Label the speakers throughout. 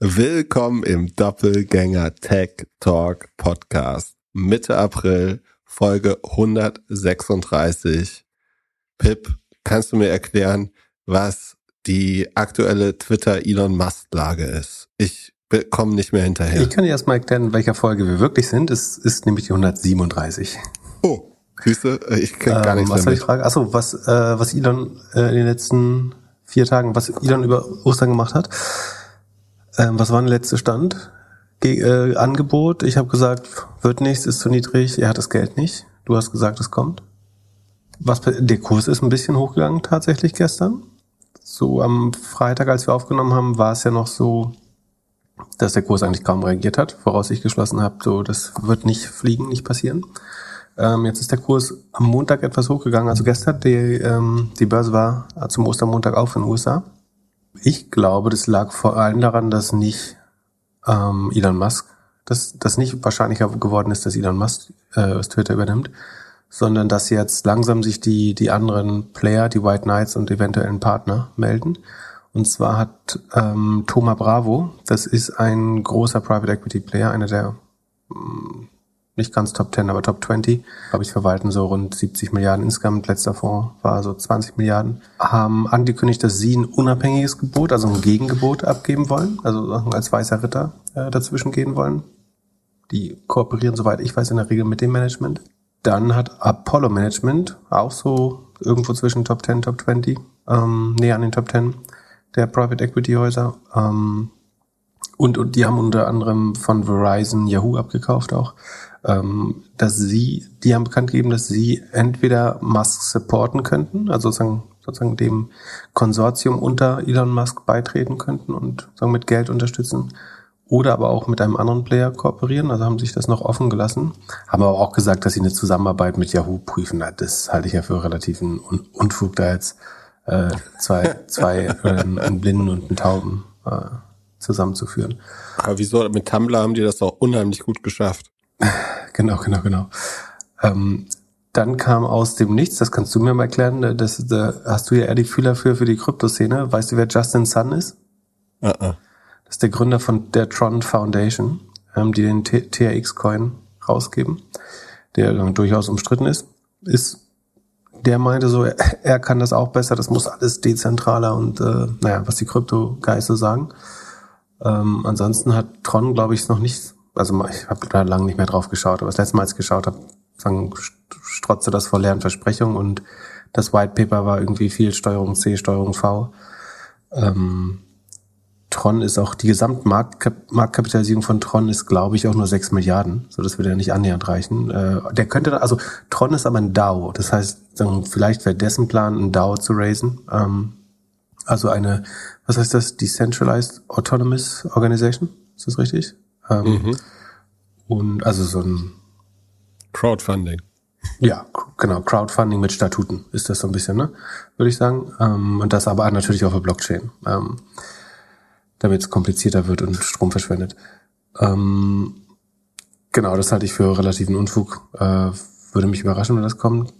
Speaker 1: Willkommen im Doppelgänger Tech Talk Podcast. Mitte April, Folge 136. Pip, kannst du mir erklären, was die aktuelle Twitter Elon Musk Lage ist? Ich komme nicht mehr hinterher.
Speaker 2: Ich kann dir erstmal erklären, in welcher Folge wir wirklich sind. Es ist nämlich die 137.
Speaker 1: Oh, Siehste, ich kann gar nichts
Speaker 2: ähm, Was soll ich? Achso, was, äh, was Elon äh, in den letzten vier Tagen, was Elon über Ostern gemacht hat. Ähm, was war der letzte Stand? Ge äh, Angebot, ich habe gesagt, wird nichts, ist zu niedrig, er hat das Geld nicht. Du hast gesagt, es kommt. Was, der Kurs ist ein bisschen hochgegangen tatsächlich gestern. So am Freitag, als wir aufgenommen haben, war es ja noch so, dass der Kurs eigentlich kaum reagiert hat, woraus ich geschlossen habe, so das wird nicht fliegen, nicht passieren. Ähm, jetzt ist der Kurs am Montag etwas hochgegangen. Also gestern, die, ähm, die Börse war zum Ostermontag auf in den USA. Ich glaube, das lag vor allem daran, dass nicht ähm, Elon Musk, dass das nicht wahrscheinlicher geworden ist, dass Elon Musk äh, aus Twitter übernimmt, sondern dass jetzt langsam sich die, die anderen Player, die White Knights und eventuellen Partner melden. Und zwar hat ähm, Thomas Bravo, das ist ein großer Private Equity Player, einer der mh, mm, nicht ganz Top 10, aber Top 20, glaube ich, verwalten so rund 70 Milliarden insgesamt. Letzter Fonds war so 20 Milliarden. Haben angekündigt, dass sie ein unabhängiges Gebot, also ein Gegengebot abgeben wollen, also als weißer Ritter äh, dazwischen gehen wollen. Die kooperieren, soweit ich weiß, in der Regel mit dem Management. Dann hat Apollo Management auch so irgendwo zwischen Top 10, Top 20, ähm, näher an den Top 10 der Private Equity Häuser. Ähm, und, und die haben unter anderem von Verizon Yahoo abgekauft auch ähm, dass sie, die haben bekannt gegeben, dass sie entweder Musk supporten könnten, also sozusagen, sozusagen dem Konsortium unter Elon Musk beitreten könnten und sozusagen mit Geld unterstützen, oder aber auch mit einem anderen Player kooperieren, also haben sich das noch offen gelassen, haben aber auch gesagt, dass sie eine Zusammenarbeit mit Yahoo prüfen. Das halte ich ja für relativen Unfug, da jetzt äh, zwei, zwei äh, einen Blinden und einen Tauben. Äh, zusammenzuführen.
Speaker 1: Aber wieso? Mit Tumblr haben die das auch unheimlich gut geschafft.
Speaker 2: Genau, genau, genau. Ähm, dann kam aus dem Nichts, das kannst du mir mal erklären, ne, das, da hast du ja eher die Fühler für, für die Kryptoszene. Weißt du, wer Justin Sun ist? Uh -uh. Das ist der Gründer von der Tron Foundation, ähm, die den TRX-Coin rausgeben, der äh, durchaus umstritten ist. Ist der meinte so, er, er kann das auch besser, das muss alles dezentraler und äh, naja, was die Krypto-Geister sagen. Ähm, ansonsten hat Tron, glaube ich, noch nicht also ich habe da lange nicht mehr drauf geschaut, aber das letzte Mal, als ich geschaut habe, strotzte das vor leeren Versprechungen und das White Paper war irgendwie viel Steuerung C, Steuerung V. Ähm, Tron ist auch, die Gesamtmarktkapitalisierung von Tron ist, glaube ich, auch nur 6 Milliarden. So, das würde ja nicht annähernd reichen. Äh, der könnte, also Tron ist aber ein DAO. Das heißt, vielleicht wäre dessen Plan, ein DAO zu raisen. Ähm, also eine, was heißt das? Decentralized Autonomous Organization? Ist das richtig? Ähm, mhm. Und also so ein
Speaker 1: Crowdfunding.
Speaker 2: Ja, genau, Crowdfunding mit Statuten ist das so ein bisschen, ne? Würde ich sagen. Ähm, und das aber natürlich auf der Blockchain, ähm, damit es komplizierter wird und Strom verschwendet. Ähm, genau, das halte ich für relativen Unfug. Äh, würde mich überraschen, wenn das kommt.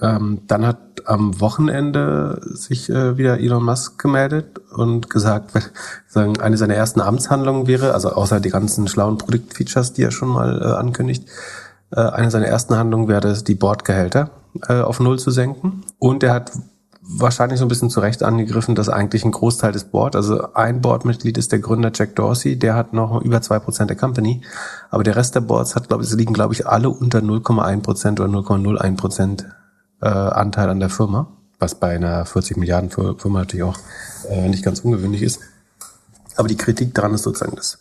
Speaker 2: Ähm, dann hat am Wochenende sich äh, wieder Elon Musk gemeldet und gesagt, sagen, eine seiner ersten Amtshandlungen wäre, also außer die ganzen schlauen Produktfeatures, die er schon mal äh, ankündigt, äh, eine seiner ersten Handlungen wäre die Bordgehälter äh, auf Null zu senken. Und er hat wahrscheinlich so ein bisschen zurecht angegriffen, dass eigentlich ein Großteil des Board, also ein Boardmitglied ist der Gründer Jack Dorsey, der hat noch über zwei Prozent der Company, aber der Rest der Boards hat, glaube ich, liegen, glaube ich, alle unter 0,1 Prozent oder 0,01 Prozent äh, Anteil an der Firma, was bei einer 40 Milliarden Firma natürlich auch äh, nicht ganz ungewöhnlich ist. Aber die Kritik daran ist sozusagen, das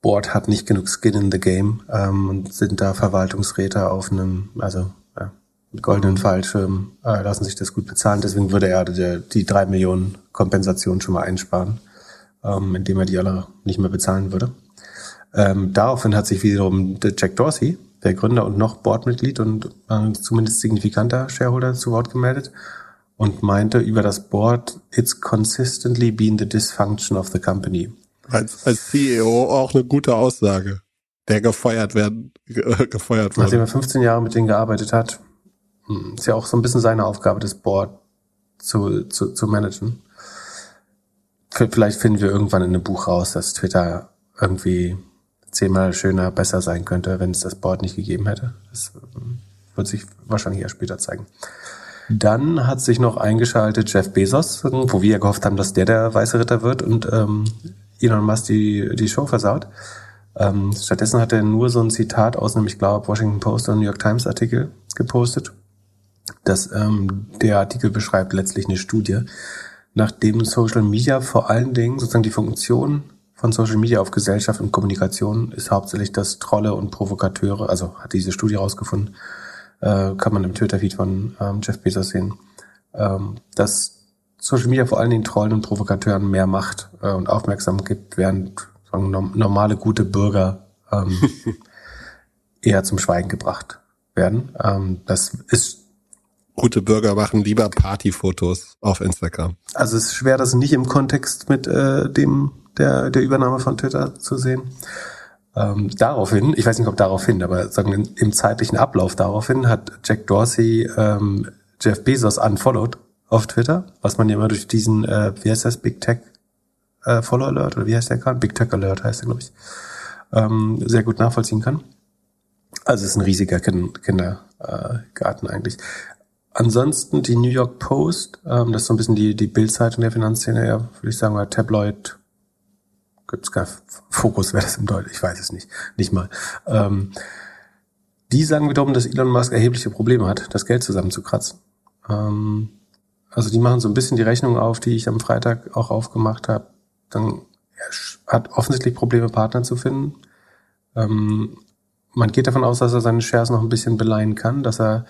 Speaker 2: Board hat nicht genug Skin in the Game ähm, und sind da Verwaltungsräte auf einem, also mit goldenen Fallschirm, äh, lassen sich das gut bezahlen. Deswegen würde er die, die drei Millionen Kompensation schon mal einsparen, ähm, indem er die alle nicht mehr bezahlen würde. Ähm, daraufhin hat sich wiederum der Jack Dorsey, der Gründer und noch Boardmitglied und äh, zumindest signifikanter Shareholder zu Wort gemeldet und meinte über das Board, it's consistently been the dysfunction of the company.
Speaker 1: Als, als CEO auch eine gute Aussage, der gefeuert werden, gefeuert wurde.
Speaker 2: Nachdem er 15 Jahre mit denen gearbeitet hat, hm, ist ja auch so ein bisschen seine Aufgabe, das Board zu, zu, zu managen. vielleicht finden wir irgendwann in einem Buch raus, dass Twitter irgendwie zehnmal schöner, besser sein könnte, wenn es das Board nicht gegeben hätte. Das ähm, wird sich wahrscheinlich erst später zeigen. Dann hat sich noch eingeschaltet Jeff Bezos, wo wir ja gehofft haben, dass der der weiße Ritter wird und ähm, Elon Musk die, die Show versaut. Ähm, stattdessen hat er nur so ein Zitat aus einem, ich glaube, Washington Post oder New York Times Artikel gepostet. Das, ähm, der Artikel beschreibt letztlich eine Studie, nachdem Social Media vor allen Dingen sozusagen die Funktion von Social Media auf Gesellschaft und Kommunikation ist hauptsächlich, dass Trolle und Provokateure, also hat diese Studie rausgefunden, äh, kann man im Twitter-Feed von ähm, Jeff Bezos sehen, ähm, dass Social Media vor allen Dingen Trollen und Provokateuren mehr Macht äh, und Aufmerksamkeit gibt, während sagen, normale, gute Bürger ähm, eher zum Schweigen gebracht werden. Ähm, das ist
Speaker 1: Gute Bürger machen lieber Partyfotos auf Instagram.
Speaker 2: Also es ist schwer, das nicht im Kontext mit äh, dem der, der Übernahme von Twitter zu sehen. Ähm, daraufhin, ich weiß nicht, ob daraufhin, aber sagen im zeitlichen Ablauf daraufhin hat Jack Dorsey ähm, Jeff Bezos unfollowed auf Twitter, was man ja immer durch diesen, äh, wie heißt das, Big Tech äh, Follow Alert oder wie heißt der gerade? Big Tech Alert heißt der, glaube ich, ähm, sehr gut nachvollziehen kann. Also es ist ein riesiger kind Kindergarten äh, eigentlich. Ansonsten die New York Post, ähm, das ist so ein bisschen die, die Bildzeitung der Finanzszene, ja, würde ich sagen, oder Tabloid, gibt's gar Fokus, wäre das im Deutsch, ich weiß es nicht, nicht mal. Ähm, die sagen wiederum, dass Elon Musk erhebliche Probleme hat, das Geld zusammenzukratzen. Ähm, also die machen so ein bisschen die Rechnung auf, die ich am Freitag auch aufgemacht habe. Dann er hat offensichtlich Probleme, Partner zu finden. Ähm, man geht davon aus, dass er seine Shares noch ein bisschen beleihen kann, dass er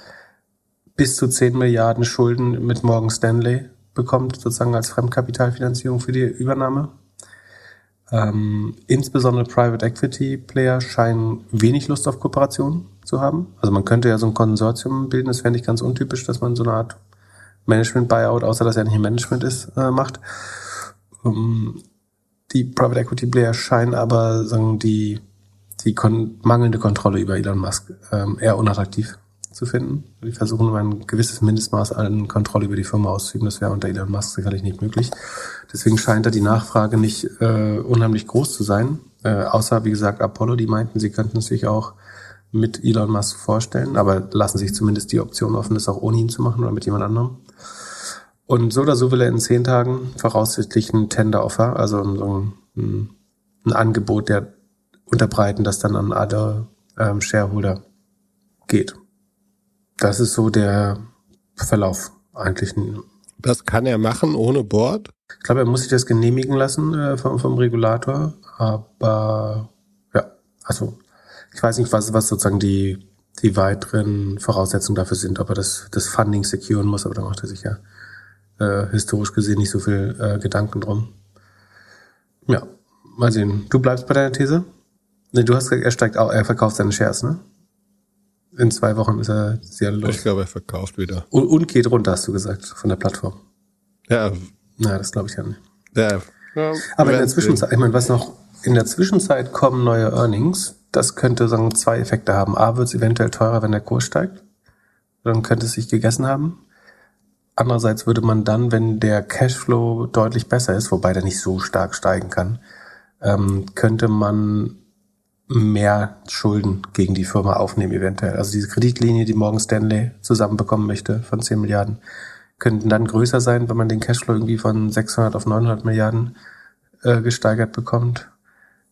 Speaker 2: bis zu 10 Milliarden Schulden mit Morgan Stanley bekommt, sozusagen als Fremdkapitalfinanzierung für die Übernahme. Ähm, insbesondere Private Equity Player scheinen wenig Lust auf Kooperation zu haben. Also man könnte ja so ein Konsortium bilden, das wäre nicht ganz untypisch, dass man so eine Art Management-Buyout, außer dass er nicht im Management ist, äh, macht. Ähm, die Private Equity Player scheinen aber sagen, die, die kon mangelnde Kontrolle über Elon Musk ähm, eher unattraktiv zu finden. Die versuchen ein gewisses Mindestmaß an Kontrolle über die Firma auszuüben. Das wäre unter Elon Musk sicherlich nicht möglich. Deswegen scheint da die Nachfrage nicht äh, unheimlich groß zu sein. Äh, außer, wie gesagt, Apollo, die meinten, sie könnten sich auch mit Elon Musk vorstellen, aber lassen sich zumindest die Option offen, das auch ohne ihn zu machen oder mit jemand anderem. Und so oder so will er in zehn Tagen voraussichtlich ein Tender-Offer, also ein, ein, ein, Angebot der unterbreiten, das dann an alle ähm, Shareholder geht. Das ist so der Verlauf eigentlich.
Speaker 1: Das kann er machen ohne Board?
Speaker 2: Ich glaube, er muss sich das genehmigen lassen äh, vom, vom Regulator, aber ja, also ich weiß nicht, was, was sozusagen die, die weiteren Voraussetzungen dafür sind, ob er das, das Funding securen muss, aber da macht er sich ja äh, historisch gesehen nicht so viel äh, Gedanken drum. Ja, mal sehen. Du bleibst bei deiner These? Nee, du hast gesagt, er steigt auch, er verkauft seine Shares, ne? In zwei Wochen ist er sehr los.
Speaker 1: Ich glaube, er verkauft wieder.
Speaker 2: Und, und geht runter, hast du gesagt, von der Plattform.
Speaker 1: Ja.
Speaker 2: Na, das glaube ich ja nicht.
Speaker 1: Ja. ja
Speaker 2: Aber in der Zwischenzeit, ich meine, was noch, in der Zwischenzeit kommen neue Earnings. Das könnte sagen zwei Effekte haben. A, wird es eventuell teurer, wenn der Kurs steigt. Dann könnte es sich gegessen haben. Andererseits würde man dann, wenn der Cashflow deutlich besser ist, wobei der nicht so stark steigen kann, ähm, könnte man mehr Schulden gegen die Firma aufnehmen eventuell. Also diese Kreditlinie, die Morgan Stanley zusammenbekommen möchte von 10 Milliarden, könnten dann größer sein, wenn man den Cashflow irgendwie von 600 auf 900 Milliarden äh, gesteigert bekommt.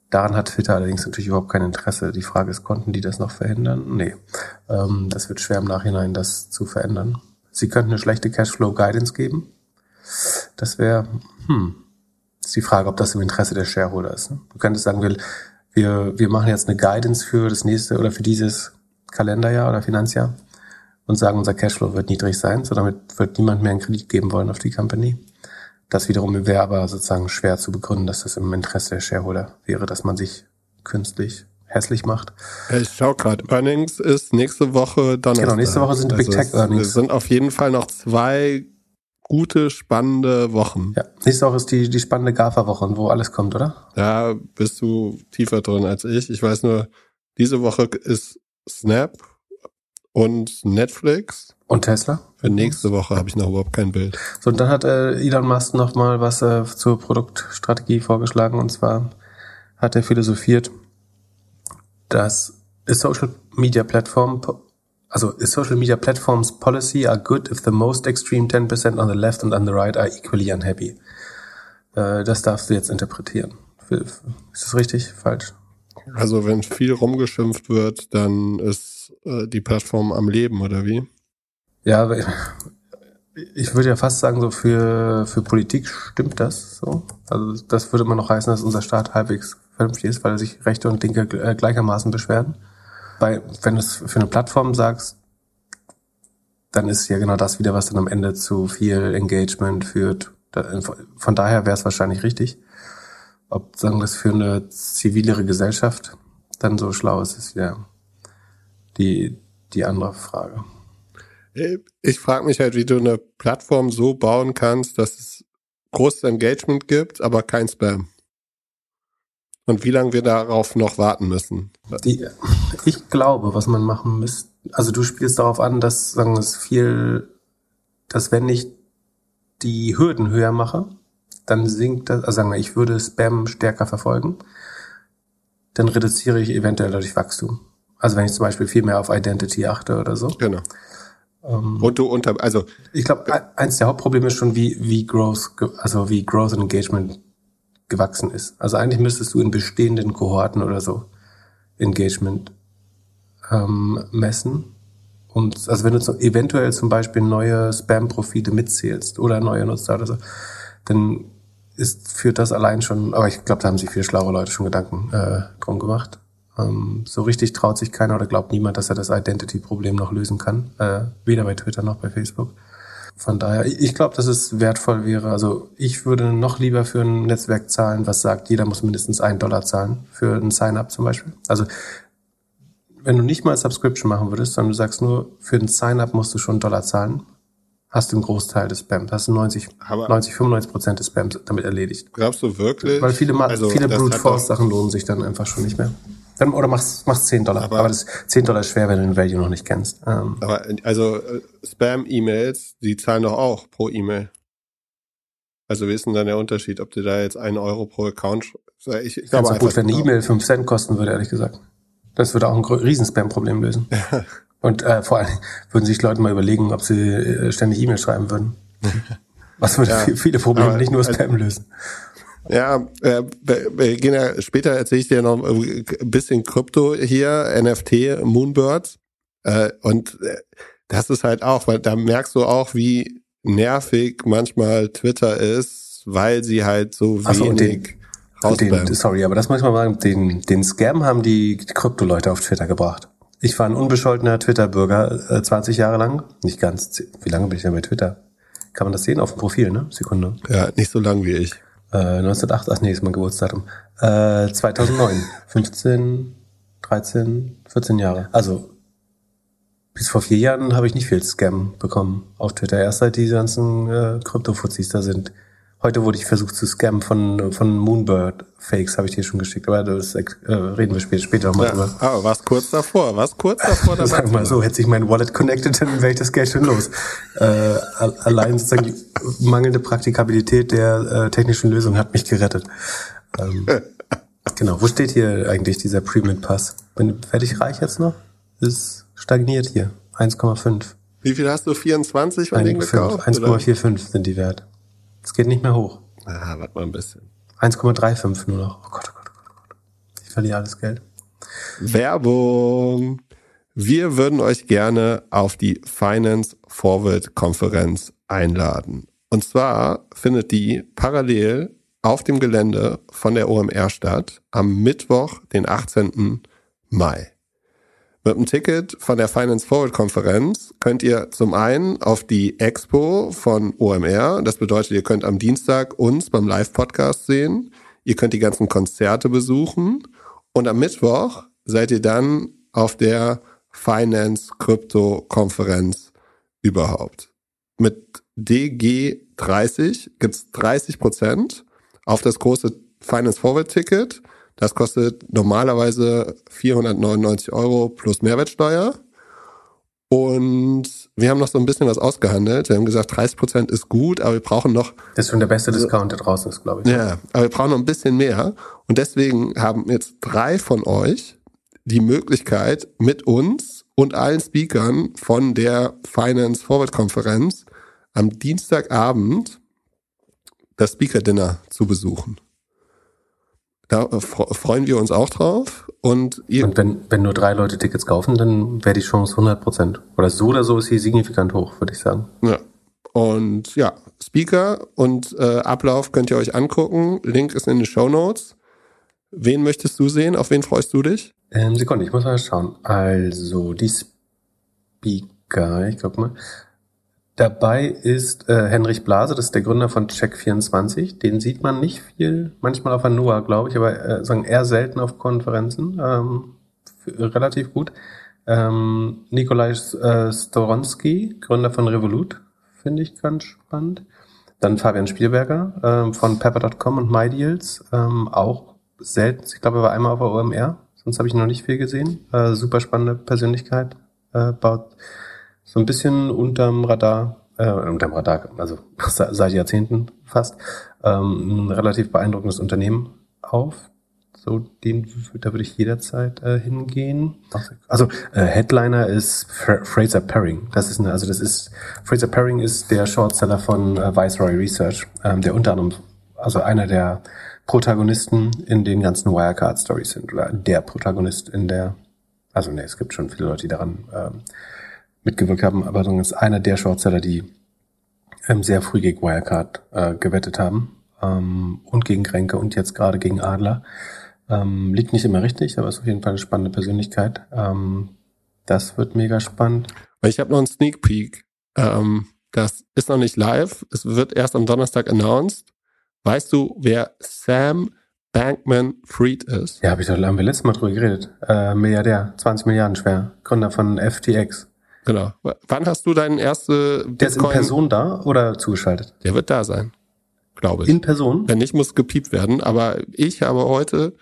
Speaker 2: Daran hat Twitter allerdings natürlich überhaupt kein Interesse. Die Frage ist, konnten die das noch verhindern? Nee. Ähm, das wird schwer im Nachhinein, das zu verändern. Sie könnten eine schlechte Cashflow-Guidance geben. Das wäre, hm, ist die Frage, ob das im Interesse der Shareholder ist. Ne? Du könntest sagen, wir, wir, wir machen jetzt eine Guidance für das nächste oder für dieses Kalenderjahr oder Finanzjahr und sagen, unser Cashflow wird niedrig sein, so damit wird niemand mehr einen Kredit geben wollen auf die Company. Das wiederum wäre aber sozusagen schwer zu begründen, dass das im Interesse der Shareholder wäre, dass man sich künstlich hässlich macht.
Speaker 1: Ich schau gerade, Earnings ist nächste Woche Donnerstag.
Speaker 2: Genau, nächste Woche sind also Big Tech Earnings.
Speaker 1: Es sind auf jeden Fall noch zwei gute, spannende Wochen.
Speaker 2: Ja, nächste Woche ist die, die spannende GAFA-Woche, wo alles kommt, oder?
Speaker 1: Da bist du tiefer drin als ich. Ich weiß nur, diese Woche ist Snap und Netflix.
Speaker 2: Und Tesla?
Speaker 1: Für nächste Woche habe ich noch überhaupt kein Bild.
Speaker 2: So, und dann hat äh, Elon Musk noch mal was äh, zur Produktstrategie vorgeschlagen. Und zwar hat er philosophiert, dass social media platform, also a social media platforms policy are good if the most extreme 10% on the left and on the right are equally unhappy. Äh, das darfst du jetzt interpretieren. Ist das richtig? Falsch?
Speaker 1: Also wenn viel rumgeschimpft wird, dann ist äh, die Plattform am Leben, oder wie?
Speaker 2: Ja, ich würde ja fast sagen, so für, für Politik stimmt das so. Also das würde man noch heißen, dass unser Staat halbwegs vernünftig ist, weil sich Rechte und Linke äh, gleichermaßen beschweren. Bei, wenn du es für eine Plattform sagst, dann ist ja genau das wieder, was dann am Ende zu viel Engagement führt. Von daher wäre es wahrscheinlich richtig. Ob sagen das für eine zivilere Gesellschaft dann so schlau ist, ist ja die, die andere Frage.
Speaker 1: Ich frage mich halt, wie du eine Plattform so bauen kannst, dass es großes Engagement gibt, aber kein Spam. Und wie lange wir darauf noch warten müssen.
Speaker 2: Die, ich glaube, was man machen müsste, also du spielst darauf an, dass sagen es viel, dass wenn ich die Hürden höher mache, dann sinkt das, also sagen wir, ich würde Spam stärker verfolgen, dann reduziere ich eventuell dadurch Wachstum. Also wenn ich zum Beispiel viel mehr auf Identity achte oder so.
Speaker 1: Genau. Ähm, und du unter, also.
Speaker 2: Ich glaube, eins der Hauptprobleme ist schon, wie, wie Growth, also wie Growth and Engagement gewachsen ist. Also eigentlich müsstest du in bestehenden Kohorten oder so Engagement ähm, messen. Und also wenn du so eventuell zum Beispiel neue Spam-Profile mitzählst oder neue Nutzer oder so, dann ist, führt das allein schon, aber ich glaube, da haben sich viele schlaue Leute schon Gedanken äh, drum gemacht. Ähm, so richtig traut sich keiner oder glaubt niemand, dass er das Identity-Problem noch lösen kann. Äh, weder bei Twitter noch bei Facebook. Von daher, ich glaube, dass es wertvoll wäre. Also ich würde noch lieber für ein Netzwerk zahlen, was sagt, jeder muss mindestens einen Dollar zahlen für ein Sign-up zum Beispiel. Also wenn du nicht mal Subscription machen würdest, sondern du sagst nur, für ein Sign-up musst du schon einen Dollar zahlen, hast du einen Großteil des Spams. Hast du 90, Aber 90 95 Prozent des Spams damit erledigt.
Speaker 1: Glaubst du wirklich?
Speaker 2: Weil viele, also, viele Brute Force Sachen lohnen sich dann einfach schon nicht mehr. Dann, oder machst, machst 10 Dollar. Aber, aber das 10 Dollar ist schwer, wenn du den Value noch nicht kennst.
Speaker 1: Ähm. Aber also äh, Spam-E-Mails, die zahlen doch auch pro E-Mail. Also wie ist denn dann der Unterschied, ob du da jetzt einen Euro pro Account
Speaker 2: ich, ich glaube, gut, wenn eine E-Mail 5 Cent kosten würde, ehrlich gesagt. Das würde auch ein Riesen-Spam-Problem lösen. Und äh, vor allem würden sich Leute mal überlegen, ob sie äh, ständig E-Mail schreiben würden. Was würde ja, viele Probleme, nicht nur Spam also, lösen.
Speaker 1: Ja, äh, wir gehen ja später erzähle ich dir noch ein bisschen Krypto hier, NFT, Moonbirds. Äh, und äh, das ist halt auch, weil da merkst du auch, wie nervig manchmal Twitter ist, weil sie halt so wenig so, den,
Speaker 2: den, Sorry, aber das muss ich mal sagen, den, den Scam haben die Krypto-Leute auf Twitter gebracht. Ich war ein unbescholtener Twitter-Bürger, äh, 20 Jahre lang. Nicht ganz. Wie lange bin ich denn bei Twitter? Kann man das sehen auf dem Profil, ne? Sekunde.
Speaker 1: Ja, nicht so lang wie ich.
Speaker 2: Äh, 1908, ach nee, ist mein Geburtsdatum. Äh, 2009. 15, 13, 14 Jahre. Also bis vor vier Jahren habe ich nicht viel Scam bekommen auf Twitter. Erst seit die ganzen äh, Krypto-Fuzis da sind. Heute wurde ich versucht zu scammen von, von Moonbird-Fakes, habe ich dir schon geschickt. Aber das äh, reden wir später, später nochmal
Speaker 1: ja, drüber. Aber was kurz davor, was kurz davor
Speaker 2: dabei. Sag mal so, hätte sich mein Wallet connected, dann wäre ich das Geld schon los. äh, allein sozusagen die mangelnde Praktikabilität der äh, technischen Lösung hat mich gerettet. Ähm, genau, wo steht hier eigentlich dieser Premium-Pass? Werde ich reich jetzt noch? Es stagniert hier. 1,5.
Speaker 1: Wie viel hast du? 24 von denen gekauft?
Speaker 2: 1,45 sind die wert. Es geht nicht mehr hoch.
Speaker 1: Ah, warte mal ein bisschen.
Speaker 2: 1,35 nur noch. Oh Gott, oh Gott, oh Gott, oh Gott. Ich verliere alles Geld.
Speaker 1: Werbung. Wir würden euch gerne auf die Finance Forward Konferenz einladen. Und zwar findet die parallel auf dem Gelände von der OMR statt am Mittwoch, den 18. Mai. Mit dem Ticket von der Finance Forward Konferenz könnt ihr zum einen auf die Expo von OMR, das bedeutet, ihr könnt am Dienstag uns beim Live-Podcast sehen, ihr könnt die ganzen Konzerte besuchen und am Mittwoch seid ihr dann auf der Finance Krypto Konferenz überhaupt. Mit DG30 gibt's 30 Prozent auf das große Finance Forward Ticket das kostet normalerweise 499 Euro plus Mehrwertsteuer. Und wir haben noch so ein bisschen was ausgehandelt. Wir haben gesagt, 30 Prozent ist gut, aber wir brauchen noch.
Speaker 2: Das ist schon der beste Discount, der draußen ist, glaube ich.
Speaker 1: Ja, aber wir brauchen noch ein bisschen mehr. Und deswegen haben jetzt drei von euch die Möglichkeit, mit uns und allen Speakern von der Finance Forward Konferenz am Dienstagabend das Speaker Dinner zu besuchen. Da freuen wir uns auch drauf. Und,
Speaker 2: ihr und wenn, wenn nur drei Leute Tickets kaufen, dann wäre die Chance 100 Prozent. Oder so oder so ist sie signifikant hoch, würde ich sagen.
Speaker 1: Ja. Und ja, Speaker und äh, Ablauf könnt ihr euch angucken. Link ist in den Show Notes. Wen möchtest du sehen? Auf wen freust du dich?
Speaker 2: Ähm, Sekunde, ich muss mal schauen. Also, die Speaker, ich guck mal. Dabei ist äh, Henrich Blase, das ist der Gründer von Check24. Den sieht man nicht viel, manchmal auf Hanua, glaube ich, aber äh, sagen eher selten auf Konferenzen. Ähm, relativ gut. Ähm, Nikolai äh, Storonski, Gründer von Revolut, finde ich ganz spannend. Dann Fabian Spielberger ähm, von Pepper.com und MyDeals, ähm, auch selten. Ich glaube, er war einmal auf der OMR, sonst habe ich noch nicht viel gesehen. Äh, super spannende Persönlichkeit. Äh, baut so ein bisschen unterm Radar, äh, unterm Radar, also seit Jahrzehnten fast, ähm, ein relativ beeindruckendes Unternehmen auf. So, den, da würde ich jederzeit äh, hingehen. Also äh, Headliner ist Fra Fraser Paring. Das ist eine, also das ist Fraser Paring ist der Shortseller von äh, Viceroy Research, ähm, der unter anderem, also einer der Protagonisten in den ganzen Wirecard Stories sind oder der Protagonist in der, also ne, es gibt schon viele Leute, die daran ähm, mitgewirkt haben, aber ist einer der Shortseller, die ähm, sehr früh gegen Wirecard äh, gewettet haben ähm, und gegen Kränke und jetzt gerade gegen Adler. Ähm, liegt nicht immer richtig, aber ist auf jeden Fall eine spannende Persönlichkeit. Ähm, das wird mega spannend.
Speaker 1: Ich habe noch einen Sneak Peek. Ähm, das ist noch nicht live. Es wird erst am Donnerstag announced. Weißt du, wer Sam Bankman Fried ist?
Speaker 2: Ja, habe ich doch haben wir letztes Mal drüber geredet. Äh, Milliardär, 20 Milliarden schwer, Gründer von FTX.
Speaker 1: Genau. Wann hast du deinen erste
Speaker 2: Bitcoin? Der ist in Person da oder zugeschaltet?
Speaker 1: Der wird da sein, glaube ich.
Speaker 2: In Person?
Speaker 1: Wenn nicht, muss gepiept werden. Aber ich habe heute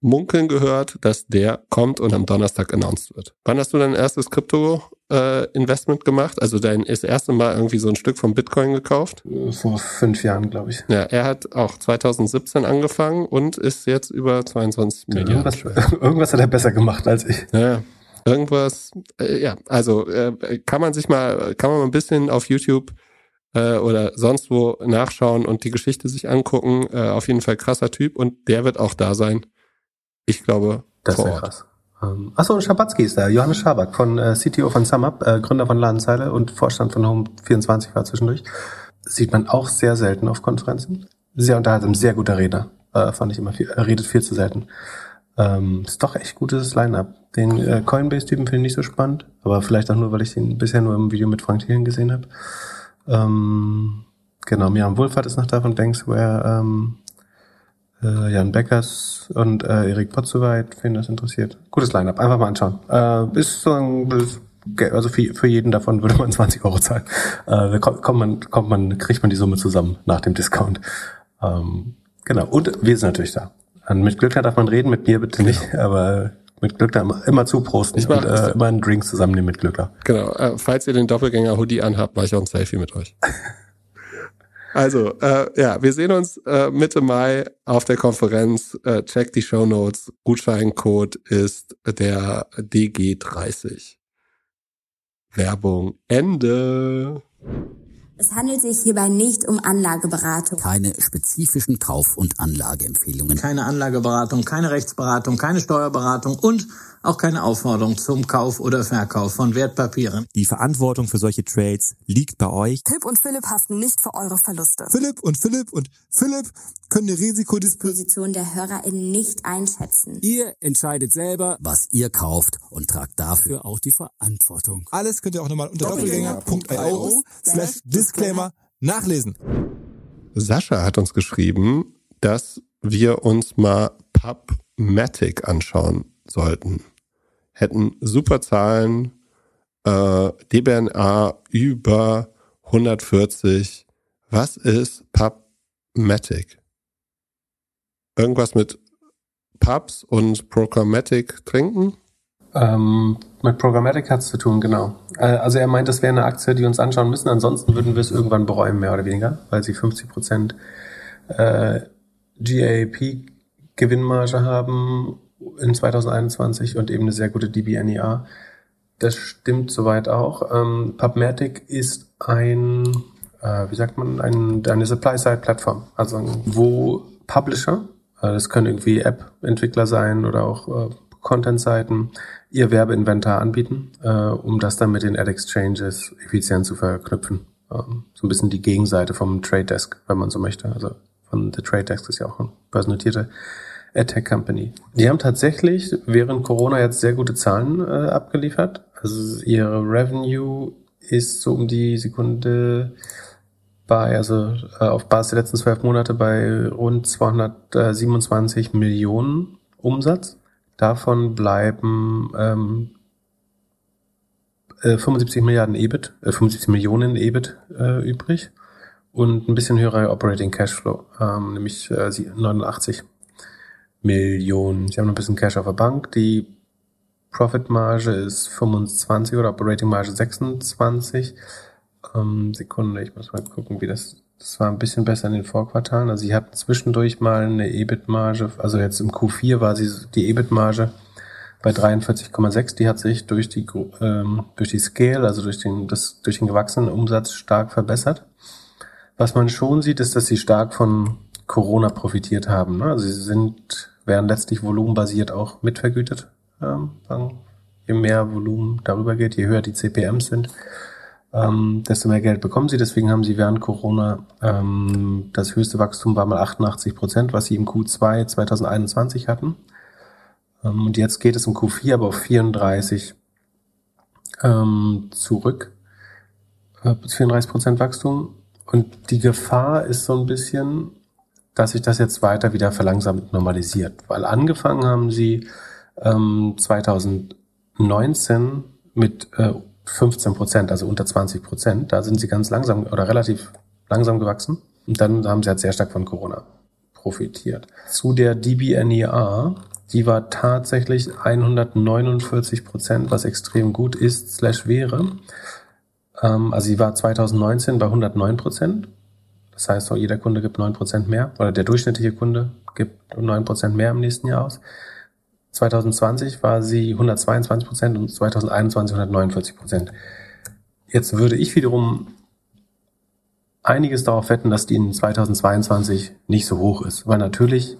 Speaker 1: munkeln gehört, dass der kommt und am Donnerstag announced wird. Wann hast du dein erstes Krypto-Investment äh, gemacht? Also dein das erste Mal irgendwie so ein Stück vom Bitcoin gekauft?
Speaker 2: Vor fünf Jahren, glaube ich.
Speaker 1: Ja, er hat auch 2017 angefangen und ist jetzt über 22 Millionen.
Speaker 2: Irgendwas, irgendwas hat er besser gemacht als ich.
Speaker 1: Ja, irgendwas, äh, ja, also äh, kann man sich mal, kann man mal ein bisschen auf YouTube äh, oder sonst wo nachschauen und die Geschichte sich angucken. Äh, auf jeden Fall krasser Typ und der wird auch da sein. Ich glaube,
Speaker 2: das vor Ort. krass. Ähm, achso, und Schabatzky ist da, Johannes Schaback von äh, CTO von SumUp, äh, Gründer von Ladenzeile und Vorstand von Home24 war zwischendurch. Sieht man auch sehr selten auf Konferenzen. Sehr unterhaltsam, sehr guter Redner. Äh, fand ich immer viel, er redet viel zu selten. Ähm, ist doch echt gutes Line-Up. Den äh, Coinbase-Typen finde ich nicht so spannend, aber vielleicht auch nur, weil ich ihn bisher nur im Video mit Frank Thielen gesehen habe. Ähm, genau, Miriam Wohlfahrt ist noch da von Denksware, ähm, äh, Jan Beckers und äh, Erik Potzowait, wen das interessiert. Gutes Line-Up, einfach mal anschauen. Äh, ist so ein, also für, für jeden davon würde man 20 Euro zahlen. Äh, kommt man, kommt man, kriegt man die Summe zusammen nach dem Discount. Ähm, genau, und wir sind natürlich da. Und mit Glück darf man reden, mit mir bitte genau. nicht, aber mit Glückler immer, immer zuprosten ich und äh, immer einen Drink zusammennehmen mit Glückler.
Speaker 1: Genau. Äh, falls ihr den Doppelgänger-Hoodie anhabt, mache ich auch ein Selfie mit euch. also, äh, ja, wir sehen uns äh, Mitte Mai auf der Konferenz. Äh, checkt die Show Notes. Gutscheincode ist der DG30. Werbung Ende.
Speaker 3: Es handelt sich hierbei nicht um Anlageberatung.
Speaker 4: Keine spezifischen Kauf- und Anlageempfehlungen.
Speaker 5: Keine Anlageberatung, keine Rechtsberatung, keine Steuerberatung und auch keine Aufforderung zum Kauf oder Verkauf von Wertpapieren.
Speaker 6: Die Verantwortung für solche Trades liegt bei euch.
Speaker 7: Philipp und Philipp haften nicht für eure Verluste.
Speaker 8: Philipp und Philipp und Philipp können die Risikodisposition
Speaker 3: der HörerInnen nicht einschätzen.
Speaker 4: Ihr entscheidet selber, was ihr kauft und tragt dafür auch die Verantwortung.
Speaker 8: Alles könnt ihr auch nochmal unter doppelgänger.io slash Disclaimer nachlesen.
Speaker 1: Sascha hat uns geschrieben, dass wir uns mal Pubmatic anschauen sollten. Hätten super Zahlen, äh, DBNA über 140. Was ist Pubmatic? Irgendwas mit Pubs und Programmatic trinken?
Speaker 2: Ähm, mit Programmatic hat's zu tun, genau. Äh, also er meint, das wäre eine Aktie, die wir uns anschauen müssen. Ansonsten würden wir es irgendwann bereuen, mehr oder weniger, weil sie 50 Prozent äh, GAP-Gewinnmarge haben in 2021 und eben eine sehr gute DBNER. Das stimmt soweit auch. Ähm, Pubmatic ist ein, äh, wie sagt man, ein, eine Supply-Side-Plattform. Also wo Publisher, äh, das können irgendwie App-Entwickler sein oder auch äh, Content-Seiten, ihr Werbeinventar anbieten, äh, um das dann mit den Ad-Exchanges effizient zu verknüpfen. Ähm, so ein bisschen die Gegenseite vom Trade Desk, wenn man so möchte. Also von The Trade Desk ist ja auch eine börsennotierte AdTech Company. Die haben tatsächlich während Corona jetzt sehr gute Zahlen äh, abgeliefert. Also ihre Revenue ist so um die Sekunde bei, also äh, auf Basis der letzten zwölf Monate bei rund 227 Millionen Umsatz. Davon bleiben ähm, äh, 75 Milliarden EBIT, äh, 75 Millionen EBIT äh, übrig und ein bisschen höherer Operating Cashflow, ähm, nämlich äh, 89 Millionen. Sie haben noch ein bisschen Cash auf der Bank. Die Profitmarge ist 25 oder Operating Marge 26. Ähm, Sekunde, ich muss mal gucken, wie das. Das war ein bisschen besser in den Vorquartalen. Also sie hatten zwischendurch mal eine EBIT-Marge, also jetzt im Q4 war sie die EBIT-Marge bei 43,6. Die hat sich durch die ähm, durch die Scale, also durch den das durch den gewachsenen Umsatz stark verbessert. Was man schon sieht, ist, dass sie stark von Corona profitiert haben. Ne? Also sie sind, werden letztlich volumenbasiert auch mitvergütet. Ähm, je mehr Volumen darüber geht, je höher die CPMs sind, ähm, desto mehr Geld bekommen sie. Deswegen haben sie während Corona ähm, das höchste Wachstum war mal 88 Prozent, was sie im Q2 2021 hatten. Ähm, und jetzt geht es im Q4 aber auf 34 ähm, zurück. Äh, 34 Prozent Wachstum. Und die Gefahr ist so ein bisschen, dass sich das jetzt weiter wieder verlangsamt normalisiert. Weil angefangen haben sie ähm, 2019 mit äh, 15 Prozent, also unter 20 Prozent. Da sind sie ganz langsam oder relativ langsam gewachsen. Und dann haben sie halt sehr stark von Corona profitiert. Zu der DBNER, die war tatsächlich 149 Prozent, was extrem gut ist, slash wäre. Ähm, also sie war 2019 bei 109 Prozent das heißt, jeder Kunde gibt neun Prozent mehr oder der durchschnittliche Kunde gibt neun Prozent mehr im nächsten Jahr aus. 2020 war sie 122 Prozent und 2021 149 Prozent. Jetzt würde ich wiederum einiges darauf wetten, dass die in 2022 nicht so hoch ist. Weil natürlich,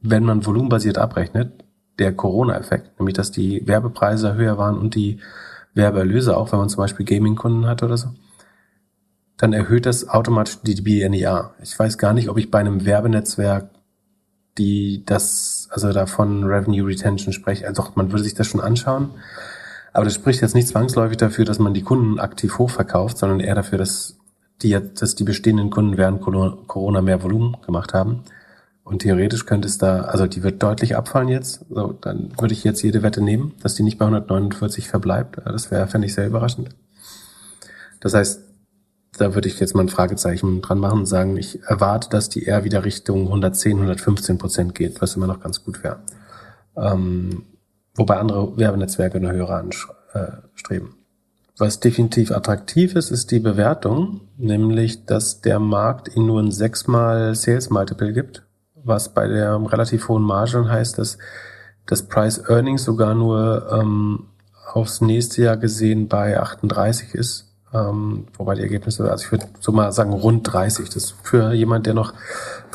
Speaker 2: wenn man volumenbasiert abrechnet, der Corona-Effekt, nämlich dass die Werbepreise höher waren und die Werbeerlöse auch, wenn man zum Beispiel Gaming-Kunden hat oder so, dann erhöht das automatisch die BNEA. Ich weiß gar nicht, ob ich bei einem Werbenetzwerk die das, also davon Revenue Retention spreche. Also man würde sich das schon anschauen. Aber das spricht jetzt nicht zwangsläufig dafür, dass man die Kunden aktiv hochverkauft, sondern eher dafür, dass die, dass die bestehenden Kunden während Corona mehr Volumen gemacht haben. Und theoretisch könnte es da, also die wird deutlich abfallen jetzt. So, dann würde ich jetzt jede Wette nehmen, dass die nicht bei 149 verbleibt. Das wäre, fände ich sehr überraschend. Das heißt, da würde ich jetzt mal ein Fragezeichen dran machen und sagen, ich erwarte, dass die eher wieder Richtung 110, 115 Prozent geht, was immer noch ganz gut wäre. Ähm, wobei andere Werbenetzwerke eine höhere anstreben. Was definitiv attraktiv ist, ist die Bewertung, nämlich, dass der Markt ihnen nur ein sechsmal Sales Multiple gibt, was bei der relativ hohen Marge heißt, dass das Price Earnings sogar nur ähm, aufs nächste Jahr gesehen bei 38 ist ähm, wobei die Ergebnisse, also ich würde so mal sagen, rund 30. Das ist für jemand, der noch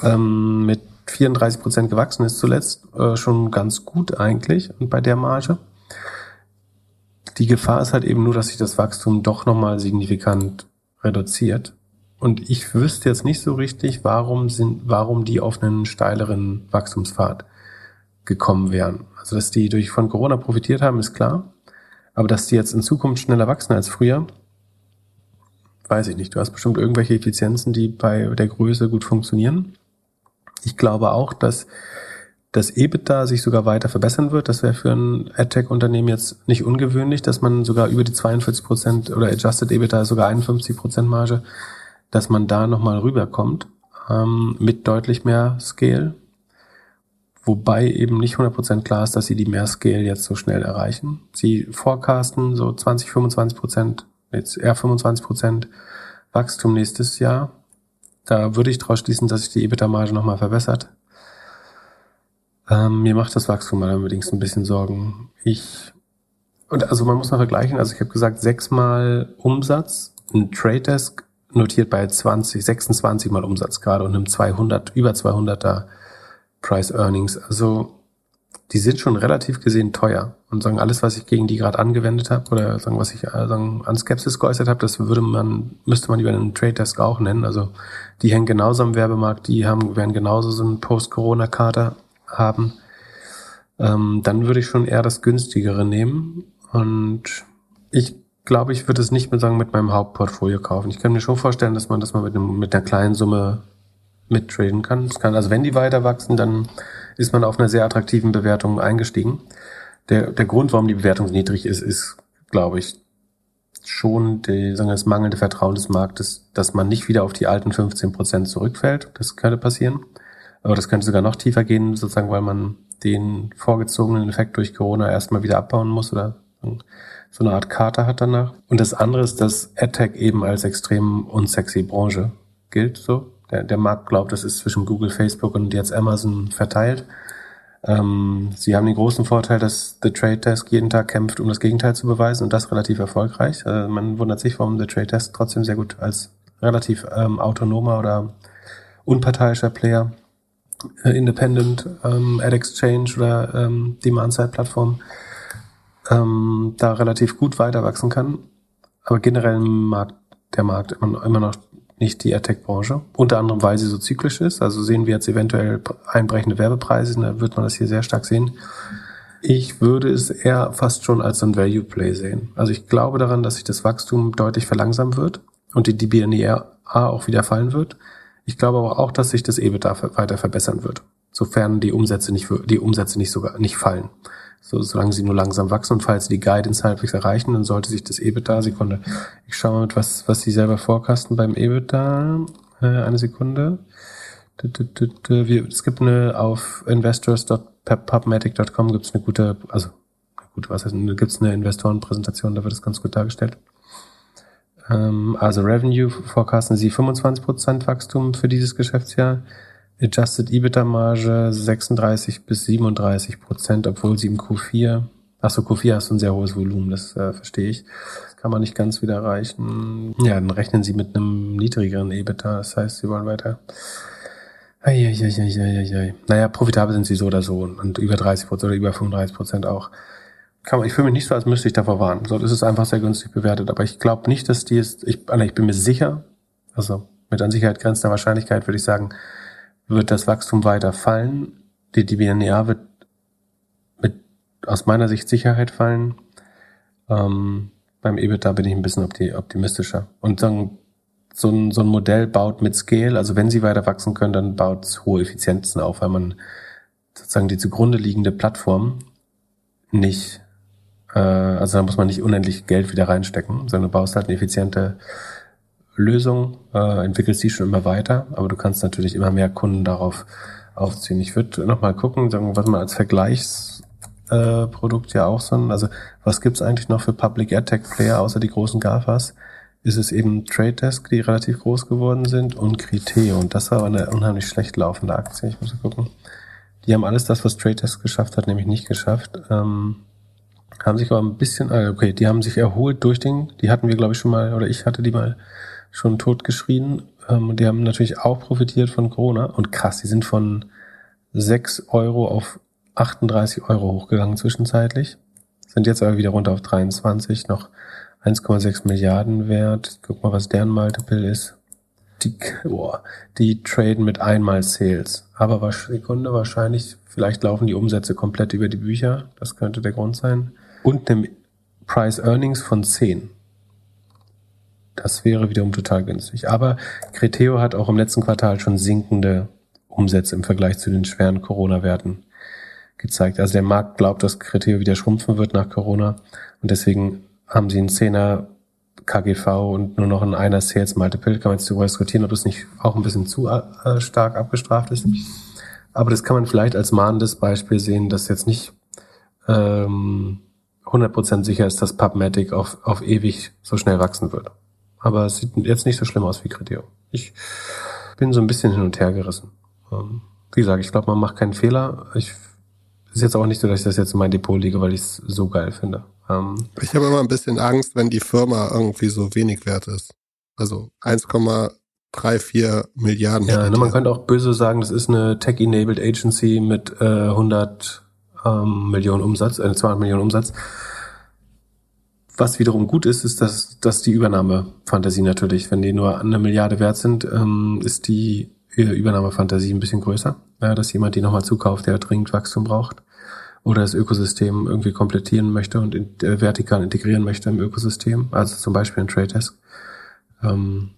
Speaker 2: ähm, mit 34 Prozent gewachsen ist zuletzt, äh, schon ganz gut eigentlich und bei der Marge. Die Gefahr ist halt eben nur, dass sich das Wachstum doch nochmal signifikant reduziert. Und ich wüsste jetzt nicht so richtig, warum sind, warum die auf einen steileren Wachstumspfad gekommen wären. Also, dass die durch von Corona profitiert haben, ist klar. Aber dass die jetzt in Zukunft schneller wachsen als früher, weiß ich nicht. Du hast bestimmt irgendwelche Effizienzen, die bei der Größe gut funktionieren. Ich glaube auch, dass das EBITDA sich sogar weiter verbessern wird. Das wäre für ein AdTech-Unternehmen jetzt nicht ungewöhnlich, dass man sogar über die 42 Prozent oder Adjusted EBITDA sogar 51 Prozent Marge, dass man da nochmal rüberkommt ähm, mit deutlich mehr Scale. wobei eben nicht 100% klar ist, dass sie die mehr Scale jetzt so schnell erreichen. Sie forecasten so 20, 25%, jetzt eher 25% Wachstum nächstes Jahr. Da würde ich daraus schließen, dass sich die EBITDA-Marge nochmal verbessert. Ähm, mir macht das Wachstum allerdings ein bisschen Sorgen. Ich, und also man muss mal vergleichen, also ich habe gesagt, sechsmal Umsatz, ein Trade Desk notiert bei 20, 26 mal Umsatz gerade und einem 200, über 200er Price Earnings. Also die sind schon relativ gesehen teuer und sagen alles, was ich gegen die gerade angewendet habe oder sagen was ich äh, sagen, an Skepsis geäußert habe, das würde man müsste man über einen Trade Desk auch nennen. Also die hängen genauso am Werbemarkt, die haben werden genauso so einen Post-Corona-Kater haben. Ähm, dann würde ich schon eher das günstigere nehmen und ich glaube, ich würde es nicht mit sagen mit meinem Hauptportfolio kaufen. Ich kann mir schon vorstellen, dass man das mal mit, einem, mit einer kleinen Summe mittraden kann. Es kann. Also wenn die weiter wachsen, dann ist man auf einer sehr attraktiven Bewertung eingestiegen. Der, der Grund, warum die Bewertung niedrig ist, ist, glaube ich, schon die, sagen wir, das mangelnde Vertrauen des Marktes, dass man nicht wieder auf die alten 15 Prozent zurückfällt. Das könnte passieren. Aber das könnte sogar noch tiefer gehen, sozusagen, weil man den vorgezogenen Effekt durch Corona erstmal wieder abbauen muss oder so eine Art Kater hat danach. Und das andere ist, dass AdTech eben als extrem unsexy Branche gilt, so. Der, der Markt glaubt, das ist zwischen Google, Facebook und jetzt Amazon verteilt. Ähm, sie haben den großen Vorteil, dass The Trade Desk jeden Tag kämpft, um das Gegenteil zu beweisen und das relativ erfolgreich. Äh, man wundert sich, warum The Trade Desk trotzdem sehr gut als relativ ähm, autonomer oder unparteiischer Player, äh, Independent ähm, Ad Exchange oder ähm, Demand-Side-Plattform ähm, da relativ gut weiter wachsen kann. Aber generell mag der Markt immer, immer noch nicht die AdTech-Branche. Unter anderem, weil sie so zyklisch ist. Also sehen wir jetzt eventuell einbrechende Werbepreise, da wird man das hier sehr stark sehen. Ich würde es eher fast schon als ein Value-Play sehen. Also ich glaube daran, dass sich das Wachstum deutlich verlangsamen wird und die DBNER auch wieder fallen wird. Ich glaube aber auch, dass sich das EBITDA weiter verbessern wird, sofern die Umsätze nicht, die Umsätze nicht sogar nicht fallen so, solange sie nur langsam wachsen und falls sie die Guidance halbwegs erreichen, dann sollte sich das EBITDA, Sekunde, ich schaue mal mit, was, was sie selber vorkasten beim EBITDA, äh, eine Sekunde. Es gibt eine, auf investors.pubmatic.com gibt es eine gute, also, gut, was heißt, gibt es eine Investorenpräsentation, da wird es ganz gut dargestellt. Ähm, also Revenue forecasten sie 25% Wachstum für dieses Geschäftsjahr. Adjusted EBITDA-Marge 36 bis 37 Prozent, obwohl sie im Q4, achso, Q4 hast du ein sehr hohes Volumen, das äh, verstehe ich. Kann man nicht ganz wieder erreichen. Ja, dann rechnen sie mit einem niedrigeren EBITDA, das heißt, sie wollen weiter. Eieieiei. Naja, profitabel sind sie so oder so und über 30 Prozent oder über 35 Prozent auch. Kann man, ich fühle mich nicht so, als müsste ich davor warnen. So, das ist einfach sehr günstig bewertet. Aber ich glaube nicht, dass die ist, ich, ich bin mir sicher, also mit an Sicherheit grenzender Wahrscheinlichkeit würde ich sagen, wird das Wachstum weiter fallen. Die DBNEA wird mit aus meiner Sicht Sicherheit fallen. Ähm, beim EBITDA bin ich ein bisschen optimistischer. Und sagen, so ein, so ein Modell baut mit Scale, also wenn sie weiter wachsen können, dann baut es hohe Effizienzen auf, weil man sozusagen die zugrunde liegende Plattform nicht, äh, also da muss man nicht unendlich Geld wieder reinstecken, sondern du baust halt eine effiziente Lösung, äh, entwickelst die schon immer weiter, aber du kannst natürlich immer mehr Kunden darauf aufziehen. Ich würde nochmal gucken, sagen, was man als Vergleichsprodukt äh, ja auch so, also was gibt's eigentlich noch für Public AdTech Player außer die großen GAFAs? Ist es eben Trade Desk, die relativ groß geworden sind und Criteo und das war aber eine unheimlich schlecht laufende Aktie. Ich muss gucken. Die haben alles das, was Trade Desk geschafft hat, nämlich nicht geschafft. Ähm, haben sich aber ein bisschen, ah, okay, die haben sich erholt durch den, die hatten wir glaube ich schon mal, oder ich hatte die mal schon totgeschrien. Ähm, die haben natürlich auch profitiert von Corona. Und krass, die sind von 6 Euro auf 38 Euro hochgegangen zwischenzeitlich. Sind jetzt aber wieder runter auf 23, noch 1,6 Milliarden wert. Guck mal, was deren Multiple ist. Die, boah, die traden mit einmal Sales. Aber was, Sekunde, wahrscheinlich, vielleicht laufen die Umsätze komplett über die Bücher. Das könnte der Grund sein. Und einem Price Earnings von 10. Das wäre wiederum total günstig. Aber Criteo hat auch im letzten Quartal schon sinkende Umsätze im Vergleich zu den schweren Corona-Werten gezeigt. Also der Markt glaubt, dass Criteo wieder schrumpfen wird nach Corona und deswegen haben sie einen Zehner KGV und nur noch ein einer Sales Multiple. Kann man jetzt darüber diskutieren, ob das nicht auch ein bisschen zu äh, stark abgestraft ist. Aber das kann man vielleicht als mahnendes Beispiel sehen, dass jetzt nicht ähm, 100% sicher ist, dass Pubmatic auf, auf ewig so schnell wachsen wird. Aber es sieht jetzt nicht so schlimm aus wie Criteo. Ich bin so ein bisschen hin und her gerissen. Ähm, wie gesagt, ich glaube, man macht keinen Fehler. Ich ist jetzt auch nicht so, dass ich das jetzt in mein Depot lege, weil ich es so geil finde. Ähm,
Speaker 1: Ich habe immer ein bisschen Angst, wenn die Firma irgendwie so wenig wert ist. Also 1,34 Milliarden.
Speaker 2: ja, ne, man könnte auch böse sagen, das ist eine Tech-Enabled Agency mit äh, 100 ähm, Millionen Umsatz, äh, 200 Millionen Umsatz. Was wiederum gut ist, ist, dass, dass die Übernahmefantasie natürlich, wenn die nur eine Milliarde wert sind, ähm, ist die äh, Übernahmefantasie ein bisschen größer. Ja, dass jemand die nochmal zukauft, der dringend Wachstum braucht oder das Ökosystem irgendwie komplettieren möchte und in, äh, vertikal integrieren möchte im Ökosystem, also zum Beispiel in Trade Desk. Ähm,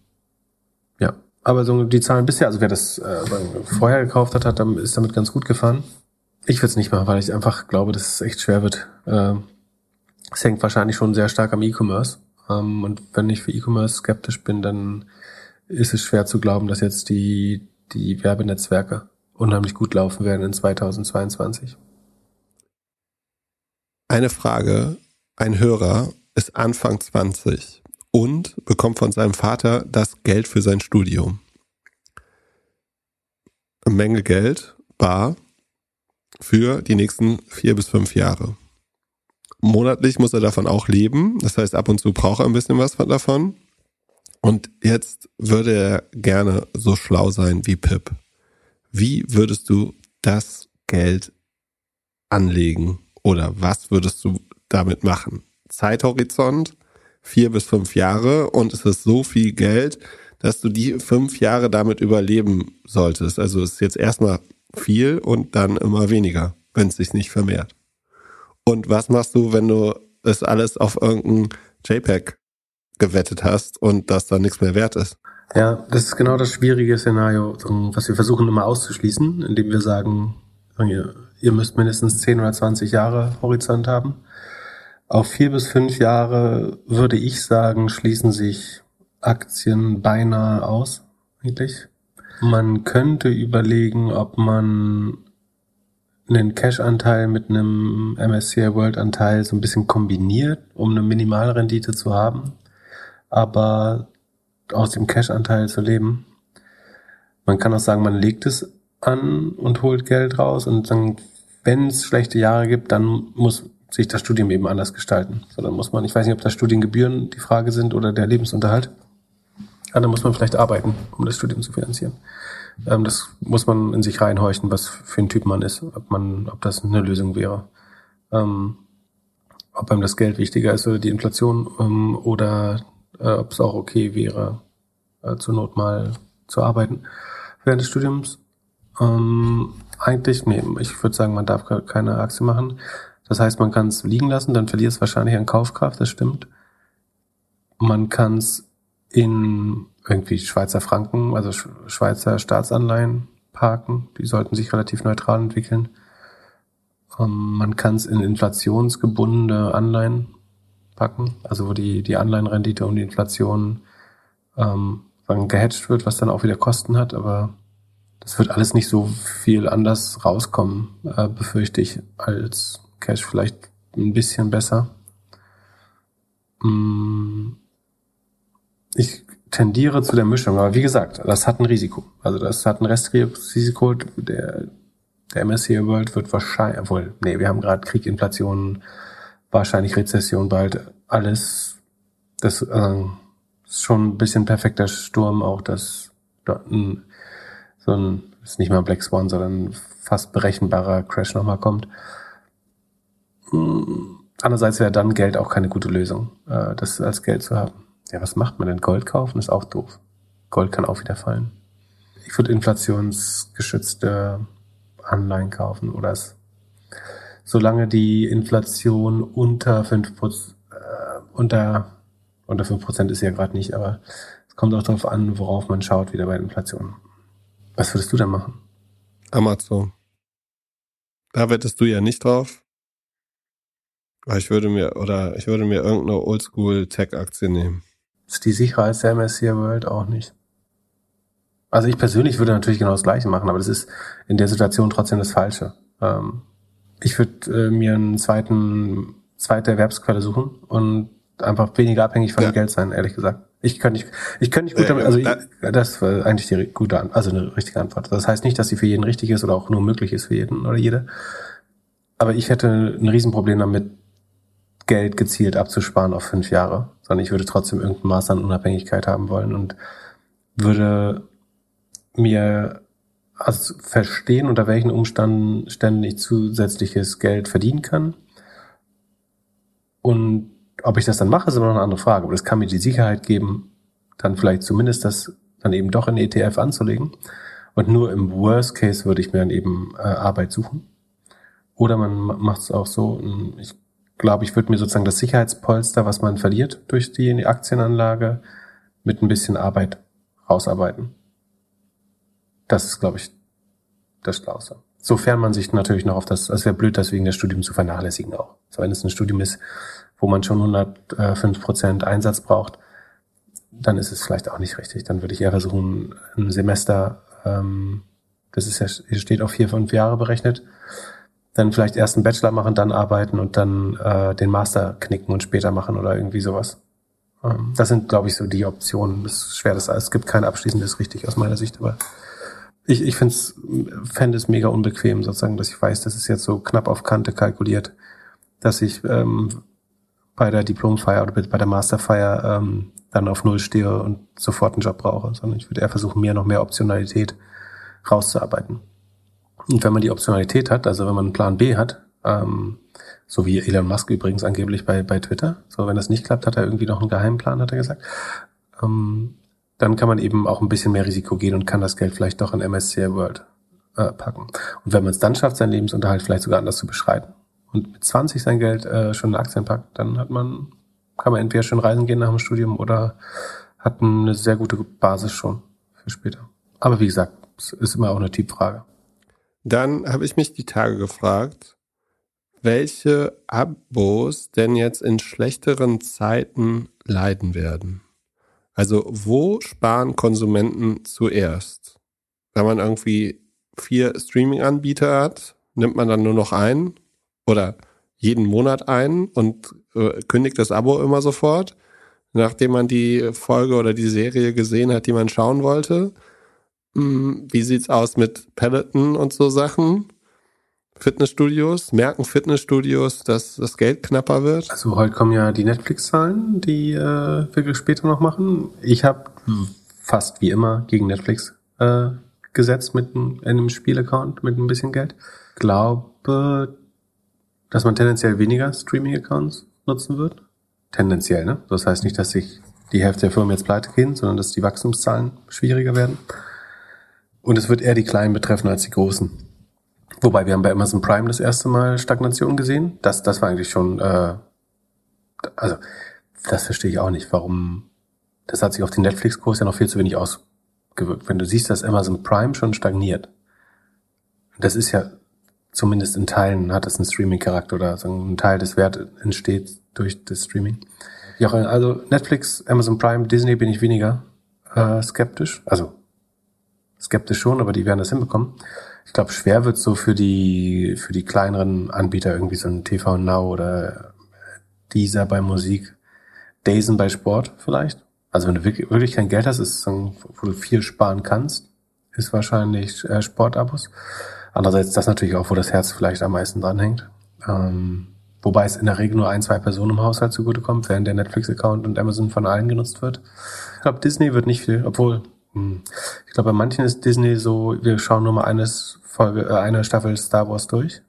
Speaker 2: ja, aber so die Zahlen bisher, also wer das äh, vorher gekauft hat, hat ist damit ganz gut gefahren. Ich würde es nicht machen, weil ich einfach glaube, dass es echt schwer wird. Äh, es hängt wahrscheinlich schon sehr stark am E-Commerce. Ähm, und wenn ich für E-Commerce skeptisch bin, dann ist es schwer zu glauben, dass jetzt die, die Werbenetzwerke unheimlich gut laufen werden in 2022.
Speaker 1: Eine Frage. Ein Hörer ist Anfang 20 und bekommt von seinem Vater das Geld für sein Studium. Eine Menge Geld, bar, für die nächsten vier bis fünf Jahre. Monatlich muss er davon auch leben. Das heißt, ab und zu braucht er ein bisschen was von- davon. Und jetzt würde er gerne so schlau sein wie Pip. Wie würdest du das Geld anlegen? Oder was würdest du damit machen? Zeithorizont, vier bis fünf Jahre und es ist so viel Geld, dass du die fünf Jahre damit überleben solltest. Also es ist jetzt erstmal viel und dann immer weniger, wenn es sich nicht vermehrt. Und was machst du, wenn du das alles auf irgendein JPEG gewettet hast und das dann nichts mehr wert ist?
Speaker 2: Ja, das ist genau das schwierige Szenario, so, was wir versuchen immer auszuschließen, indem wir sagen, ihr müsst mindestens 10 oder 20 Jahre Horizont haben. Auf vier bis fünf Jahre würde ich sagen, schließen sich Aktien beinahe aus, eigentlich. Man könnte überlegen, ob man einen Cash-Anteil mit einem MSCI World-Anteil so ein bisschen kombiniert, um eine Minimalrendite zu haben. Aber aus dem Cash-Anteil zu leben. Man kann auch sagen, man legt es an und holt Geld raus und dann, wenn es schlechte Jahre gibt, dann muss sich das Studium eben anders gestalten. So, dann muss man, ich weiß nicht, ob das Studiengebühren die Frage sind oder der Lebensunterhalt. Aber dann muss man vielleicht arbeiten, um das Studium zu finanzieren. Ähm, das muss man in sich reinhorchen, was für ein Typ man ist, ob man, ob das eine Lösung wäre. Ähm, ob einem das Geld wichtiger ist oder die Inflation ähm, oder äh, ob es auch okay wäre, äh, zur Not mal zu arbeiten während des Studiums. Ähm, eigentlich, nee, ich würde sagen, man darf ke- keine Aktie machen. Das heißt, man kann es liegen lassen, dann verliert es wahrscheinlich an Kaufkraft, das stimmt. Man kann es in irgendwie Schweizer Franken, also Sch- Schweizer Staatsanleihen parken. Die sollten sich relativ neutral entwickeln. Ähm, man kann es in inflationsgebundene Anleihen packen, also wo die, die Anleihenrendite um die Inflation ähm, sagen, gehatcht wird, was dann auch wieder Kosten hat, aber das wird alles nicht so viel anders rauskommen, äh, befürchte ich, als Cash vielleicht ein bisschen besser. Mm, Ich tendiere zu der Mischung, aber wie gesagt, das hat ein Risiko. Also das hat ein Restrisiko. Der, der MSCI World wird wahrscheinlich, obwohl, nee, wir haben gerade Krieg, Inflation, wahrscheinlich Rezession bald, alles, das äh, ist schon ein bisschen perfekter Sturm, auch ein, so ein, ist nicht mal ein Black Swan, sondern fast berechenbarer Crash nochmal kommt. Mm, Andererseits wäre dann Geld auch keine gute Lösung, äh, das als Geld zu haben. Ja, was macht man denn? Gold kaufen ist auch doof. Gold kann auch wieder fallen. Ich würde inflationsgeschützte Anleihen kaufen oder es, solange die Inflation unter 5%, äh, unter, unter 5% ist sie ja gerade nicht, aber es kommt auch darauf an, worauf man schaut, wieder bei Inflation. Was würdest du denn machen?
Speaker 1: Amazon. Da wettest du ja nicht drauf. Ich würde mir, oder ich würde mir irgendeine Oldschool-Tech-Aktie nehmen.
Speaker 2: Ist die sicherer als der MSCI World auch nicht? Also ich persönlich würde natürlich genau das Gleiche machen, aber das ist in der Situation trotzdem das Falsche. Ähm, ich würde äh, mir einen zweiten, zweite Erwerbsquelle suchen und einfach weniger abhängig von
Speaker 1: Ja.
Speaker 2: dem Geld sein, ehrlich gesagt. Ich könnte nicht, ich könnte nicht gut damit, also ich, das war eigentlich die gute, also eine richtige Antwort. Das heißt nicht, dass sie für jeden richtig ist oder auch nur möglich ist für jeden oder jede. Aber ich hätte ein Riesenproblem damit, Geld gezielt abzusparen auf fünf Jahre, sondern ich würde trotzdem irgendein Maß an Unabhängigkeit haben wollen und würde mir also verstehen, unter welchen Umständen Ständen ich zusätzliches Geld verdienen kann. Und ob ich das dann mache, ist immer noch eine andere Frage. Aber das kann mir die Sicherheit geben, dann vielleicht zumindest das dann eben doch in ETF anzulegen. Und nur im Worst Case würde ich mir dann eben äh, Arbeit suchen. Oder man macht es auch so, mh, ich glaube, ich würde mir sozusagen das Sicherheitspolster, was man verliert durch die Aktienanlage, mit ein bisschen Arbeit rausarbeiten. Das ist, glaube ich, das Schlauste. Sofern man sich natürlich noch auf das, es wäre blöd, das wegen des Studiums zu vernachlässigen auch. So, wenn es ein Studium ist, wo man schon 105 Prozent Einsatz braucht, dann ist es vielleicht auch nicht richtig. Dann würde ich eher versuchen, ein Semester, ähm, das ist ja, steht auf vier, fünf Jahre berechnet, dann vielleicht erst einen Bachelor machen, dann arbeiten und dann äh, den Master knicken und später machen oder irgendwie sowas. Ähm, das sind, glaube ich, so die Optionen. Das ist schwer, das es gibt kein abschließendes richtig aus meiner Sicht, aber ich, ich finde es fände es mega unbequem, sozusagen, dass ich weiß, das ist jetzt so knapp auf Kante kalkuliert, dass ich ähm, bei der Diplomfeier oder bei der Masterfeier ähm, dann auf Null stehe und sofort einen Job brauche, sondern ich würde eher versuchen, mir noch mehr Optionalität rauszuarbeiten. Und wenn man die Optionalität hat, also wenn man einen Plan B hat, ähm, so wie Elon Musk übrigens angeblich bei, bei Twitter, so wenn das nicht klappt, hat er irgendwie noch einen Geheimplan, hat er gesagt, ähm, dann kann man eben auch ein bisschen mehr Risiko gehen und kann das Geld vielleicht doch in MSCI World äh, packen. Und wenn man es dann schafft, seinen Lebensunterhalt vielleicht sogar anders zu beschreiten und mit 20 sein Geld äh, schon in Aktien packt, dann hat man, kann man entweder schon reisen gehen nach dem Studium oder hat eine sehr gute Basis schon für später. Aber wie gesagt, es ist immer auch eine Typfrage.
Speaker 1: Dann habe ich mich die Tage gefragt, welche Abos denn jetzt in schlechteren Zeiten leiden werden. Also wo sparen Konsumenten zuerst? Wenn man irgendwie vier Streaming-Anbieter hat, nimmt man dann nur noch einen oder jeden Monat einen und äh, kündigt das Abo immer sofort, nachdem man die Folge oder die Serie gesehen hat, die man schauen wollte. Hm, Wie sieht's aus mit Peloton und so Sachen? Fitnessstudios? Merken Fitnessstudios, dass das Geld knapper wird?
Speaker 2: Also heute kommen ja die Netflix-Zahlen, die äh, wir später noch machen. Ich habe fast wie immer gegen Netflix äh, gesetzt mit einem, in einem Spielaccount mit ein bisschen Geld. Glaube, dass man tendenziell weniger Streaming-Accounts nutzen wird. Tendenziell, ne? Das heißt nicht, dass sich die Hälfte der Firmen jetzt pleite gehen, sondern dass die Wachstumszahlen schwieriger werden. Und es wird eher die Kleinen betreffen als die Großen. Wobei wir haben bei Amazon Prime das erste Mal Stagnation gesehen. Das, das war eigentlich schon, äh, also das verstehe ich auch nicht, warum. Das hat sich auf den Netflix-Kurs ja noch viel zu wenig ausgewirkt. Wenn du siehst, dass Amazon Prime schon stagniert, das ist ja zumindest in Teilen hat das einen Streaming-Charakter oder so ein Teil des Wertes entsteht durch das Streaming. Ja, also Netflix, Amazon Prime, Disney bin ich weniger äh, skeptisch. Also skeptisch schon, aber die werden das hinbekommen. Ich glaube, schwer wird so für die für die kleineren Anbieter irgendwie so ein TV Now oder dieser bei Musik, Dazen bei Sport vielleicht. Also wenn du wirklich, wirklich kein Geld hast, ist so, wo du viel sparen kannst, ist wahrscheinlich äh, Sportabos. Andererseits das natürlich auch, wo das Herz vielleicht am meisten dranhängt. Ähm, wobei es in der Regel nur ein, zwei Personen im Haushalt zugutekommt, während der Netflix-Account und Amazon von allen genutzt wird. Ich glaube, Disney wird nicht viel, obwohl ich glaube, bei manchen ist Disney so, wir schauen nur mal eines Folge, äh, eine Staffel Star Wars durch.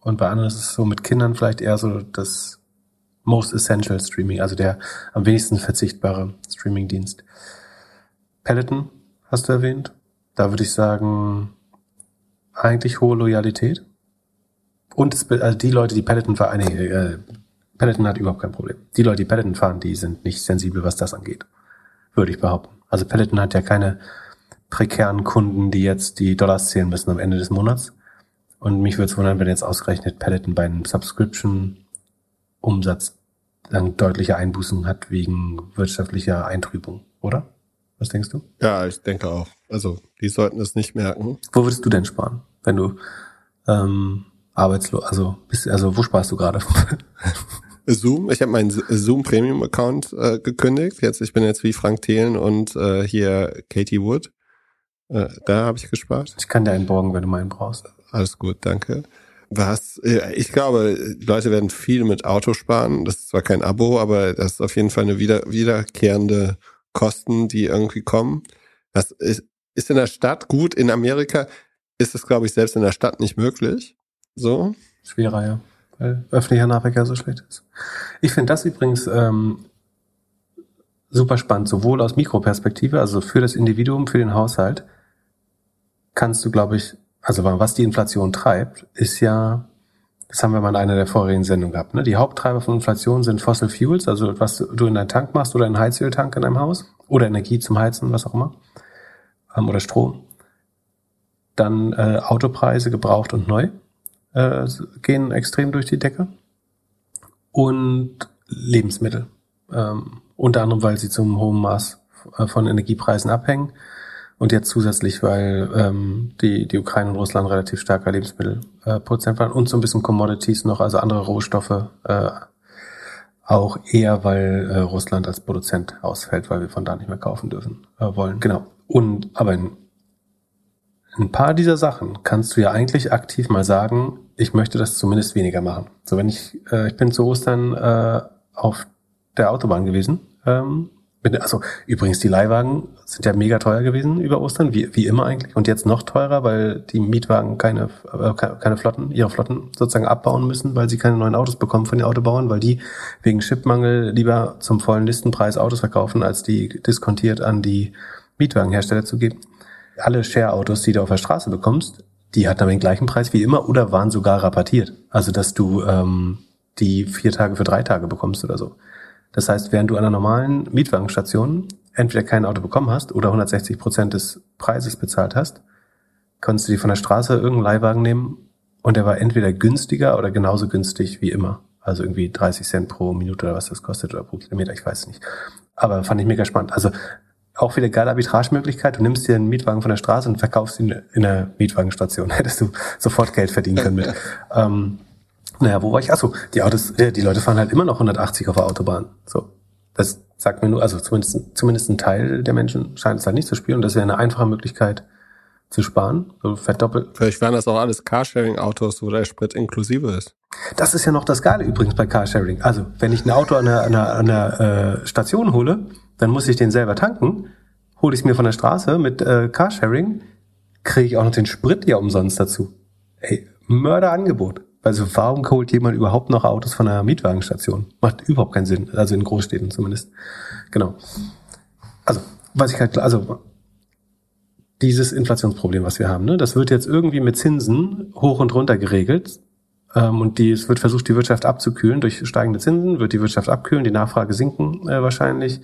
Speaker 2: Und bei anderen ist es so mit Kindern vielleicht eher so das Most Essential Streaming, also der am wenigsten verzichtbare Streaming-Dienst. Peloton hast du erwähnt. Da würde ich sagen, eigentlich hohe Loyalität. Und es, also die Leute, die Peloton fahren, nee, äh, Peloton hat überhaupt kein Problem. Die Leute, die Peloton fahren, die sind nicht sensibel, was das angeht. Würde ich behaupten. Also Peloton hat ja keine prekären Kunden, die jetzt die Dollars zählen müssen am Ende des Monats. Und mich würde es wundern, wenn jetzt ausgerechnet Peloton bei einem Subscription-Umsatz dann deutliche Einbußen hat wegen wirtschaftlicher Eintrübung, oder? Was denkst du?
Speaker 1: Ja, ich denke auch. Also, die sollten es nicht merken.
Speaker 2: Wo würdest du denn sparen, wenn du ähm, arbeitslos, also bist, also wo sparst du gerade?
Speaker 1: Zoom, ich habe meinen Zoom Premium Account äh, gekündigt. Jetzt ich bin jetzt wie Frank Thelen und äh, hier Katie Wood. Äh, da habe ich gespart.
Speaker 2: Ich kann dir einen borgen, wenn du meinen brauchst.
Speaker 1: Alles gut, danke. Was, äh, ich glaube, Leute werden viel mit Auto sparen. Das ist zwar kein Abo, aber das ist auf jeden Fall eine wieder, wiederkehrende Kosten, die irgendwie kommen. Das ist, ist in der Stadt gut. In Amerika ist es, glaube ich, selbst in der Stadt nicht möglich. So.
Speaker 2: Schwerer, ja. Weil öffentlicher Nahverkehr so schlecht ist. Ich finde das übrigens ähm, super spannend, sowohl aus Mikroperspektive, also für das Individuum, für den Haushalt, kannst du, glaube ich, also was die Inflation treibt, ist ja, das haben wir mal in einer der vorherigen Sendungen gehabt, ne? Die Haupttreiber von Inflation sind Fossil Fuels, also was du in deinen Tank machst oder einen Heizöltank in deinem Haus oder Energie zum Heizen, was auch immer, ähm, oder Strom. Dann äh, Autopreise, gebraucht und neu äh, gehen extrem durch die Decke. Und Lebensmittel. Ähm, unter anderem, weil sie zum hohen Maß äh, von Energiepreisen abhängen. Und jetzt zusätzlich, weil ähm, die, die Ukraine und Russland relativ starker Lebensmittelproduzent äh, waren und so ein bisschen Commodities noch, also andere Rohstoffe, äh, auch eher, weil äh, Russland als Produzent ausfällt, weil wir von da nicht mehr kaufen dürfen äh, wollen. Genau. Und aber in ein paar dieser Sachen kannst du ja eigentlich aktiv mal sagen, ich möchte das zumindest weniger machen. So, wenn ich, äh, ich bin zu Ostern äh, auf der Autobahn gewesen. Ähm, mit, also übrigens, die Leihwagen sind ja mega teuer gewesen über Ostern, wie, wie immer eigentlich. Und jetzt noch teurer, weil die Mietwagen keine, äh, keine Flotten, ihre Flotten sozusagen abbauen müssen, weil sie keine neuen Autos bekommen von den Autobauern, weil die wegen Chipmangel lieber zum vollen Listenpreis Autos verkaufen, als die diskontiert an die Mietwagenhersteller zu geben alle Share-Autos, die du auf der Straße bekommst, die hatten den gleichen Preis wie immer oder waren sogar rabattiert. Also dass du ähm, die vier Tage für drei Tage bekommst oder so. Das heißt, während du an einer normalen Mietwagenstation entweder kein Auto bekommen hast oder 160 Prozent des Preises bezahlt hast, konntest du die von der Straße irgendeinen Leihwagen nehmen und der war entweder günstiger oder genauso günstig wie immer. Also irgendwie 30 Cent pro Minute oder was das kostet oder pro Kilometer, ich weiß nicht. Aber fand ich mega spannend. Also auch wieder geile Arbitragemöglichkeit. Du nimmst dir einen Mietwagen von der Straße und verkaufst ihn in der Mietwagenstation. Hättest du sofort Geld verdienen können mit. ähm, naja, wo war ich? Achso, die Autos, die Leute fahren halt immer noch 180 auf der Autobahn. So. Das sagt mir nur, also zumindest, zumindest ein Teil der Menschen scheint es halt nicht zu spüren. Das wäre eine einfache Möglichkeit zu sparen. So verdoppelt.
Speaker 1: Vielleicht wären das auch alles Carsharing-Autos, wo der Sprit inklusive ist.
Speaker 2: Das ist ja noch das Geile übrigens bei Carsharing. Also, wenn ich ein Auto an einer, an einer, an einer äh, Station hole, dann muss ich den selber tanken, hole ich es mir von der Straße mit äh, Carsharing, kriege ich auch noch den Sprit ja umsonst dazu. Ey, Mörderangebot. Also warum holt jemand überhaupt noch Autos von einer Mietwagenstation? Macht überhaupt keinen Sinn, also in Großstädten zumindest. Genau. Also, was ich halt, also dieses Inflationsproblem, was wir haben, ne, das wird jetzt irgendwie mit Zinsen hoch und runter geregelt. Ähm, und die, es wird versucht, die Wirtschaft abzukühlen. Durch steigende Zinsen wird die Wirtschaft abkühlen, die Nachfrage sinken äh, wahrscheinlich.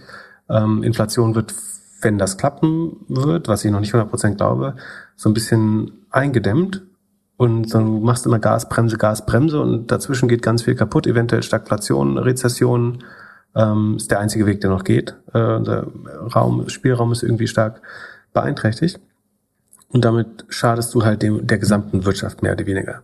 Speaker 2: Ähm, Inflation wird, wenn das klappen wird, was ich noch nicht 100% glaube, so ein bisschen eingedämmt. Und dann machst du immer Gasbremse, Gasbremse und dazwischen geht ganz viel kaputt, eventuell Stagflation, Rezession, ähm, ist der einzige Weg, der noch geht. Äh, der Raum, Spielraum ist irgendwie stark beeinträchtigt. Und damit schadest du halt dem, der gesamten Wirtschaft mehr oder weniger.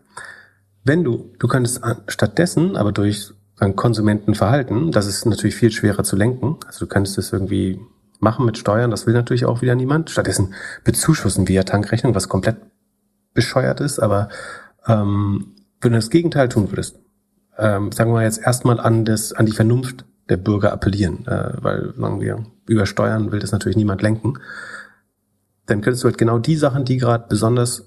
Speaker 2: Wenn du, du könntest stattdessen, aber durch an Konsumentenverhalten, das ist natürlich viel schwerer zu lenken. Also du könntest es irgendwie machen mit Steuern, das will natürlich auch wieder niemand. Stattdessen bezuschussen wir Tankrechnung, was komplett bescheuert ist, aber ähm, wenn du das Gegenteil tun würdest, ähm, sagen wir jetzt erstmal an das, an die Vernunft der Bürger appellieren, äh, weil sagen wir, über Steuern will das natürlich niemand lenken, dann könntest du halt genau die Sachen, die gerade besonders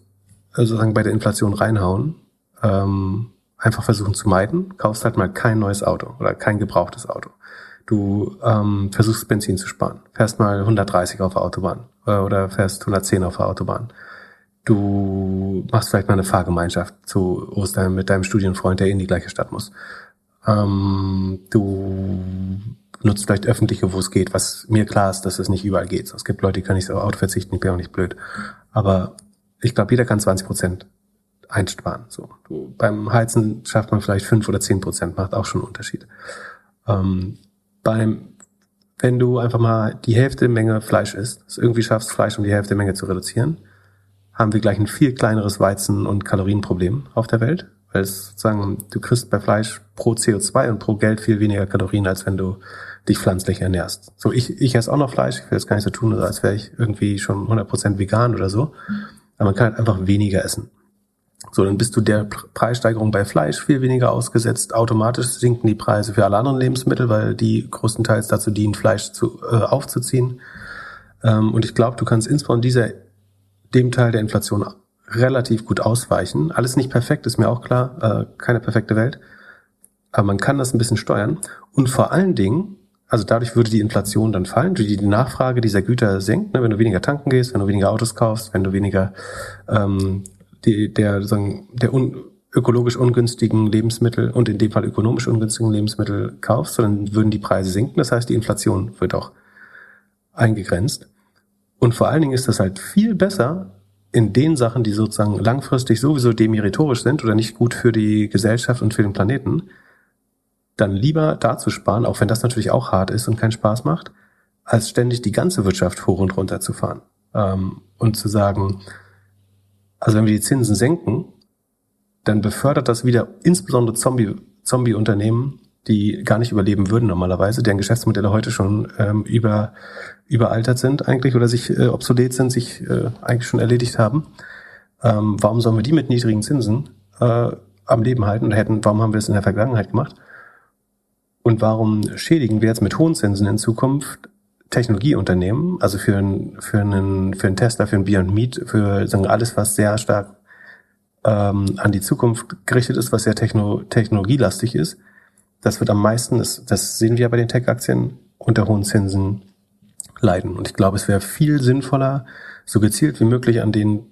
Speaker 2: äh, sozusagen bei der Inflation reinhauen, ähm, einfach versuchen zu meiden. Kaufst halt mal kein neues Auto oder kein gebrauchtes Auto. Du ähm, versuchst Benzin zu sparen. Fährst mal 130 auf der Autobahn äh, oder fährst 110 auf der Autobahn. Du machst vielleicht mal eine Fahrgemeinschaft zu Ostern mit deinem Studienfreund, der in die gleiche Stadt muss. Ähm, du nutzt vielleicht öffentliche, wo es geht, was mir klar ist, dass es nicht überall geht. Es gibt Leute, die können nicht so Auto verzichten, ich bin auch nicht blöd. Aber ich glaube, jeder kann 20 Prozent einsparen. So, du, beim Heizen schafft man vielleicht fünf oder zehn Prozent, macht auch schon einen Unterschied. Ähm, beim wenn du einfach mal die Hälfte Menge Fleisch isst, es irgendwie schaffst, Fleisch um die Hälfte Menge zu reduzieren, haben wir gleich ein viel kleineres Weizen- und Kalorienproblem auf der Welt. Weil es sozusagen, du kriegst bei Fleisch pro CO2 und pro Geld viel weniger Kalorien, als wenn du dich pflanzlich ernährst. So, ich, ich esse auch noch Fleisch, ich will das gar nicht so tun, als wäre ich irgendwie schon 100% vegan oder so. Aber man kann halt einfach weniger essen. So, dann bist du der Preissteigerung bei Fleisch viel weniger ausgesetzt. Automatisch sinken die Preise für alle anderen Lebensmittel, weil die größtenteils dazu dienen, Fleisch zu, äh, aufzuziehen. Ähm, und ich glaube, du kannst insbesondere dieser, dem Teil der Inflation relativ gut ausweichen. Alles nicht perfekt, ist mir auch klar. Äh, keine perfekte Welt. Aber man kann das ein bisschen steuern. Und vor allen Dingen, also dadurch würde die Inflation dann fallen, die Nachfrage dieser Güter senkt, ne, wenn du weniger tanken gehst, wenn du weniger Autos kaufst, wenn du weniger ähm, die, der, sagen, der un, ökologisch ungünstigen Lebensmittel und in dem Fall ökonomisch ungünstigen Lebensmittel kaufst, dann würden die Preise sinken. Das heißt, die Inflation wird auch eingegrenzt. Und vor allen Dingen ist das halt viel besser in den Sachen, die sozusagen langfristig sowieso demeritorisch sind oder nicht gut für die Gesellschaft und für den Planeten, dann lieber da zu sparen, auch wenn das natürlich auch hart ist und keinen Spaß macht, als ständig die ganze Wirtschaft hoch und runter zu fahren. Ähm, und zu sagen, also wenn wir die Zinsen senken, dann befördert das wieder insbesondere Zombie, Zombie-Unternehmen, die gar nicht überleben würden normalerweise, deren Geschäftsmodelle heute schon ähm, über, überaltert sind eigentlich oder sich äh, obsolet sind, sich äh, eigentlich schon erledigt haben. Ähm, warum sollen wir die mit niedrigen Zinsen äh, am Leben halten und hätten, warum haben wir es in der Vergangenheit gemacht? Und warum schädigen wir jetzt mit hohen Zinsen in Zukunft Technologieunternehmen, also für einen, für einen, für einen Tesla, für einen Beyond Meat, für sagen, alles, was sehr stark ähm, an die Zukunft gerichtet ist, was sehr techno, technologielastig ist, das wird am meisten, das, das sehen wir bei den Tech-Aktien, unter hohen Zinsen leiden. Und ich glaube, es wäre viel sinnvoller, so gezielt wie möglich an den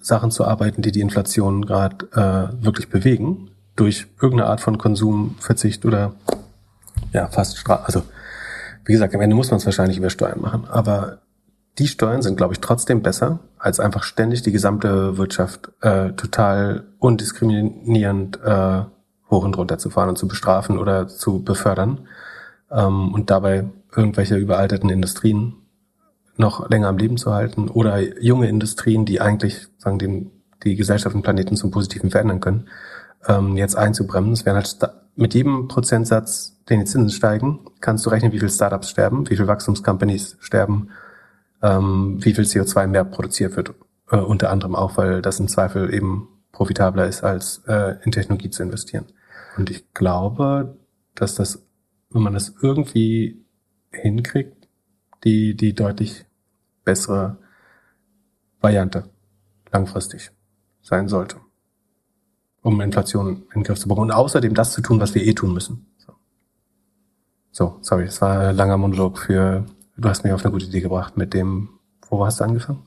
Speaker 2: Sachen zu arbeiten, die die Inflation gerade äh, wirklich bewegen, durch irgendeine Art von Konsumverzicht oder ja, fast Stra also wie gesagt, am Ende muss man es wahrscheinlich über Steuern machen, aber die Steuern sind, glaube ich, trotzdem besser, als einfach ständig die gesamte Wirtschaft äh, total undiskriminierend äh, hoch und runter zu fahren und zu bestrafen oder zu befördern ähm, und dabei irgendwelche überalterten Industrien noch länger am Leben zu halten oder junge Industrien, die eigentlich sagen, den, die Gesellschaft und Planeten zum Positiven verändern können, ähm, jetzt einzubremsen. Es wären halt mit jedem Prozentsatz den die Zinsen steigen, kannst du rechnen, wie viele Startups sterben, wie viele Wachstumscompanies sterben, ähm, wie viel CO2 mehr produziert wird. Äh, unter anderem auch, weil das im Zweifel eben profitabler ist, als äh, in Technologie zu investieren. Und ich glaube, dass das, wenn man das irgendwie hinkriegt, die, die deutlich bessere Variante langfristig sein sollte, um Inflation in den Griff zu bekommen. Und außerdem das zu tun, was wir eh tun müssen. So, sorry, das war ein langer Monolog für, du hast mich auf eine gute Idee gebracht mit dem, wo hast du angefangen?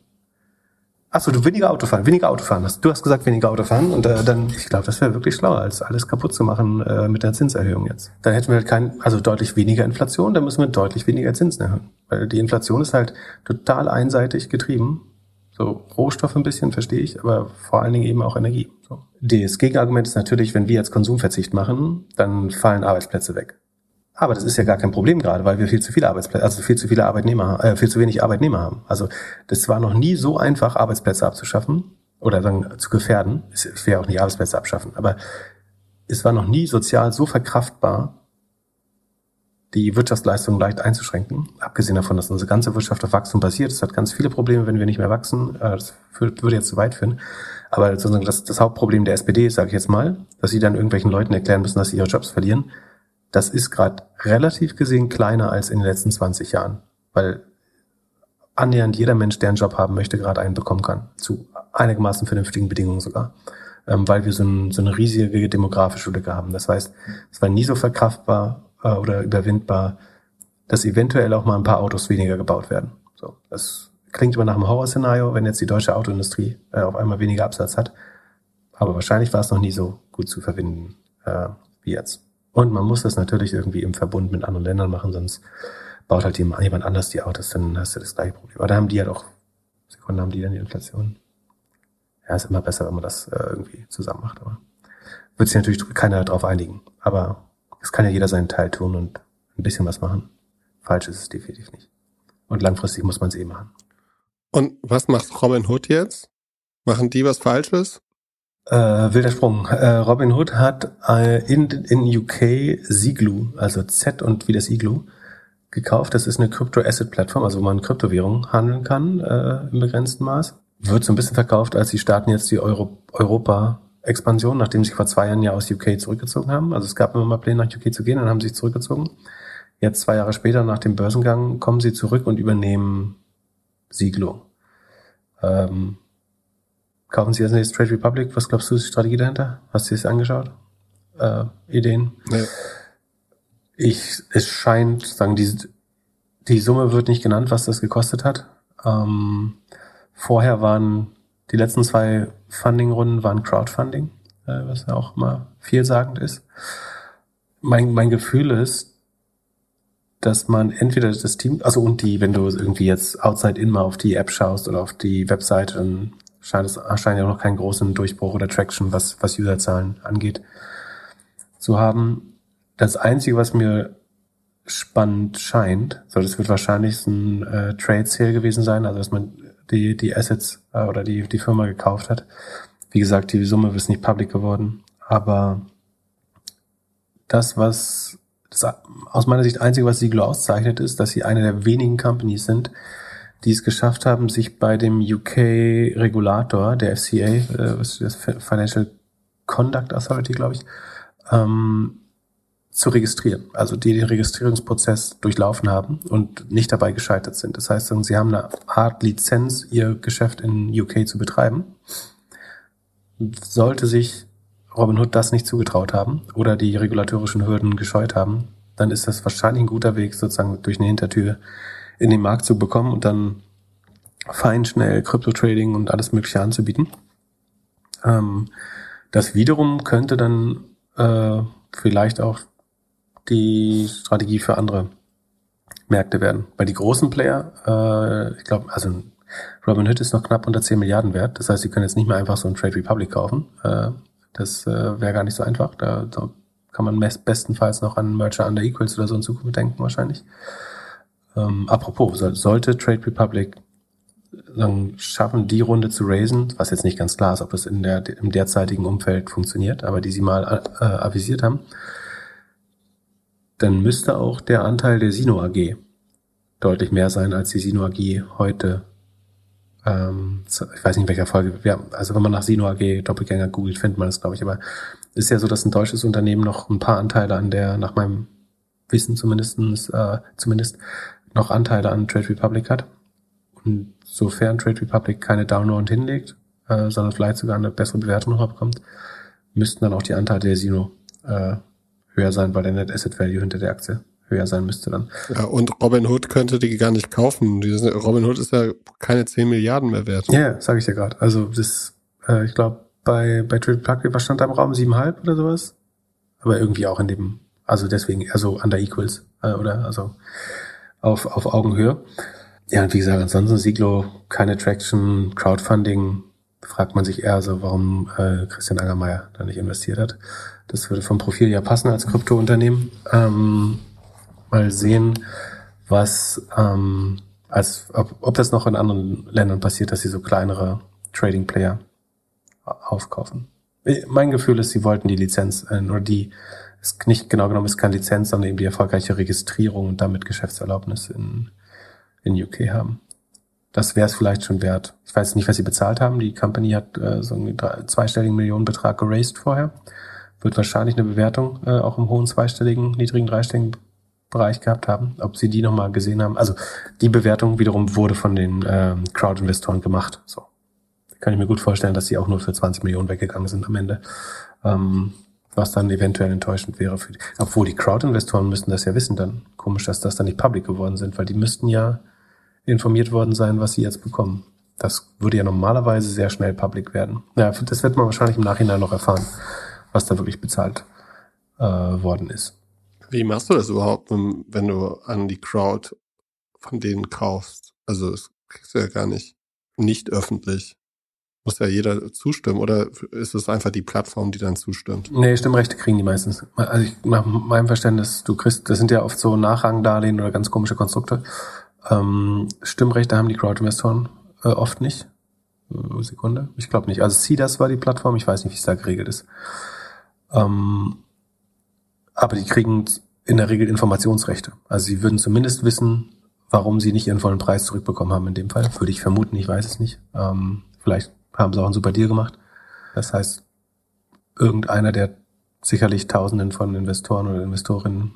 Speaker 2: Achso, du weniger Autofahren, weniger Autofahren hast. Du hast gesagt weniger Autofahren und äh, dann, ich glaube, das wäre wirklich schlauer, als alles kaputt zu machen äh, mit der Zinserhöhung jetzt. Dann hätten wir halt kein, also deutlich weniger Inflation, dann müssen wir deutlich weniger Zinsen erhöhen. Weil die Inflation ist halt total einseitig getrieben. So Rohstoff ein bisschen, verstehe ich, aber vor allen Dingen eben auch Energie. So. Das Gegenargument ist natürlich, wenn wir jetzt Konsumverzicht machen, dann fallen Arbeitsplätze weg. Aber das ist ja gar kein Problem gerade, weil wir viel zu viele Arbeitsplätze, also viel zu viele Arbeitnehmer, äh, viel zu wenig Arbeitnehmer haben. Also das war noch nie so einfach, Arbeitsplätze abzuschaffen oder dann zu gefährden. Es wäre auch nicht Arbeitsplätze abschaffen, aber es war noch nie sozial so verkraftbar, die Wirtschaftsleistung leicht einzuschränken. Abgesehen davon, dass unsere ganze Wirtschaft auf Wachstum basiert. Es hat ganz viele Probleme, wenn wir nicht mehr wachsen. Äh, das würde jetzt zu weit führen. Aber das, das Hauptproblem der SPD, sage ich jetzt mal, dass sie dann irgendwelchen Leuten erklären müssen, dass sie ihre Jobs verlieren das ist gerade relativ gesehen kleiner als in den letzten 20 Jahren, weil annähernd jeder Mensch, der einen Job haben möchte, gerade einen bekommen kann, zu einigermaßen vernünftigen Bedingungen sogar, ähm, weil wir so, ein, so eine riesige demografische Lücke haben. Das heißt, es war nie so verkraftbar äh, oder überwindbar, dass eventuell auch mal ein paar Autos weniger gebaut werden. So, das klingt immer nach einem Horrorszenario, wenn jetzt die deutsche Autoindustrie äh, auf einmal weniger Absatz hat. Aber wahrscheinlich war es noch nie so gut zu verbinden äh, wie jetzt. Und man muss das natürlich irgendwie im Verbund mit anderen Ländern machen, sonst baut halt jemand anders die Autos, dann hast du das gleiche Problem. Aber da haben die ja doch, Sekunden haben die dann die Inflation. Ja, ist immer besser, wenn man das äh, irgendwie zusammen macht. Aber wird sich natürlich keiner darauf einigen. Aber es kann ja jeder seinen Teil tun und ein bisschen was machen. falsch ist es definitiv nicht. Und langfristig muss man es eh machen.
Speaker 1: Und was macht Robin Hood jetzt? Machen die was Falsches?
Speaker 2: Äh, wilder Sprung. Äh, Robin Hood hat äh, in, in UK Ziglu, also Z und wie das Iglu, gekauft. Das ist eine Crypto-Asset-Plattform, also wo man Kryptowährungen handeln kann äh, im begrenzten Maß. Wird so ein bisschen verkauft, als sie starten jetzt die Euro Europa-Expansion, nachdem sie vor zwei Jahren ja aus UK zurückgezogen haben. Also es gab immer mal Pläne, nach UK zu gehen, dann haben sie sich zurückgezogen. Jetzt zwei Jahre später, nach dem Börsengang, kommen sie zurück und übernehmen Siglo. Ähm, kaufen Sie als nächstes Trade Republic. Was glaubst du, ist die Strategie dahinter? Hast du es angeschaut? Äh, Ideen?
Speaker 1: Nee.
Speaker 2: Ich, es scheint, sagen die, die Summe wird nicht genannt, was das gekostet hat. Ähm, vorher waren die letzten zwei Funding-Runden waren Crowdfunding, äh, was ja auch immer vielsagend ist. Mein, mein Gefühl ist, dass man entweder das Team, also und die, wenn du irgendwie jetzt outside in mal auf die App schaust oder auf die Webseite, dann scheint es scheint ja noch keinen großen Durchbruch oder Traction, was, was Userzahlen angeht, zu haben. Das Einzige, was mir spannend scheint, so das wird wahrscheinlich ein äh, Trade Sale gewesen sein, also dass man die, die Assets äh, oder die, die Firma gekauft hat. Wie gesagt, die Summe ist nicht public geworden, aber das, was das aus meiner Sicht Einzige, was Siglo auszeichnet, ist, dass sie eine der wenigen Companies sind, die es geschafft haben, sich bei dem UK-Regulator, der FCA, äh, das Financial Conduct Authority, glaube ich, ähm, zu registrieren. Also die den Registrierungsprozess durchlaufen haben und nicht dabei gescheitert sind. Das heißt, sie haben eine Art Lizenz, ihr Geschäft in UK zu betreiben. Sollte sich Robinhood das nicht zugetraut haben oder die regulatorischen Hürden gescheut haben, dann ist das wahrscheinlich ein guter Weg, sozusagen durch eine Hintertür in den Markt zu bekommen und dann fein schnell Krypto-Trading und alles Mögliche anzubieten. Ähm, das wiederum könnte dann äh, vielleicht auch die Strategie für andere Märkte werden. Weil die großen Player, äh, ich glaube, also Robinhood ist noch knapp unter 10 Milliarden wert. Das heißt, sie können jetzt nicht mehr einfach so ein Trade Republic kaufen. Äh, das äh, wäre gar nicht so einfach. Da, da kann man bestenfalls noch an Merger Under Equals oder so in Zukunft denken wahrscheinlich. Ähm, apropos, soll, sollte Trade Republic sagen, schaffen, die Runde zu raisen, was jetzt nicht ganz klar ist, ob es in der, im derzeitigen Umfeld funktioniert, aber die sie mal äh, avisiert haben, dann müsste auch der Anteil der Sino AG deutlich mehr sein, als die Sino AG heute ähm, ich weiß nicht, in welcher Folge. Ja, also wenn man nach Sino AG Doppelgänger googelt, findet man das, glaube ich. Aber ist ja so, dass ein deutsches Unternehmen noch ein paar Anteile an der, nach meinem Wissen zumindestens, äh, zumindest noch Anteile an Trade Republic hat. Und sofern Trade Republic keine Download hinlegt, äh, sondern vielleicht sogar eine bessere Bewertung noch bekommt, müssten dann auch die Anteile der Sino äh, höher sein, weil der Net Asset Value hinter der Aktie höher sein müsste dann.
Speaker 1: Ja, und Robin Hood könnte die gar nicht kaufen. Robin Hood ist ja keine 10 Milliarden mehr wert.
Speaker 2: Ja, yeah, sage ich ja gerade. Also das, äh, ich glaube, bei, bei Trade Plug, was stand da im Raum? 7,5 oder sowas? Aber irgendwie auch in dem, also deswegen, also under equals, äh, oder? Also auf, auf Augenhöhe. Ja, und wie gesagt, ansonsten Siglo, keine Traction, Crowdfunding, fragt man sich eher so, warum äh, Christian Angermeier da nicht investiert hat. Das würde vom Profil ja passen als Kryptounternehmen. Ähm, mal sehen, was, ähm, als, ob, ob das noch in anderen Ländern passiert, dass sie so kleinere Trading Player aufkaufen. Mein Gefühl ist, sie wollten die Lizenz, äh, oder die, ist nicht genau genommen ist keine Lizenz, sondern eben die erfolgreiche Registrierung und damit Geschäftserlaubnis in, in UK haben. Das wäre es vielleicht schon wert. Ich weiß nicht, was sie bezahlt haben. Die Company hat äh, so einen zweistelligen Millionenbetrag geraced vorher. Wird wahrscheinlich eine Bewertung äh, auch im hohen zweistelligen, niedrigen dreistelligen Bereich gehabt haben, ob sie die nochmal gesehen haben. Also die Bewertung wiederum wurde von den ähm, Crowd-Investoren gemacht. So. Kann ich mir gut vorstellen, dass sie auch nur für 20 Millionen weggegangen sind am Ende. Ähm, was dann eventuell enttäuschend wäre für die. Obwohl die Crowd-Investoren müssten das ja wissen dann. Komisch, dass das dann nicht public geworden sind, weil die müssten ja informiert worden sein, was sie jetzt bekommen. Das würde ja normalerweise sehr schnell public werden. Ja, das wird man wahrscheinlich im Nachhinein noch erfahren, was da wirklich bezahlt äh, worden ist.
Speaker 1: Wie machst du das überhaupt, wenn du an die Crowd von denen kaufst? Also das kriegst du ja gar nicht nicht öffentlich. Muss ja jeder zustimmen oder ist es einfach die Plattform, die dann zustimmt?
Speaker 2: Nee, Stimmrechte kriegen die meistens. Also ich, nach meinem Verständnis, du kriegst, das sind ja oft so Nachrangdarlehen oder ganz komische Konstrukte. Ähm, Stimmrechte haben die Crowd-Investoren äh, oft nicht. Sekunde, ich glaube nicht. Also CDAS war die Plattform, ich weiß nicht, wie es da geregelt ist. Ähm, aber die kriegen in der Regel Informationsrechte. Also sie würden zumindest wissen, warum sie nicht ihren vollen Preis zurückbekommen haben in dem Fall. Würde ich vermuten, ich weiß es nicht. Ähm, vielleicht haben sie auch einen super Deal gemacht. Das heißt, irgendeiner der sicherlich Tausenden von Investoren oder Investorinnen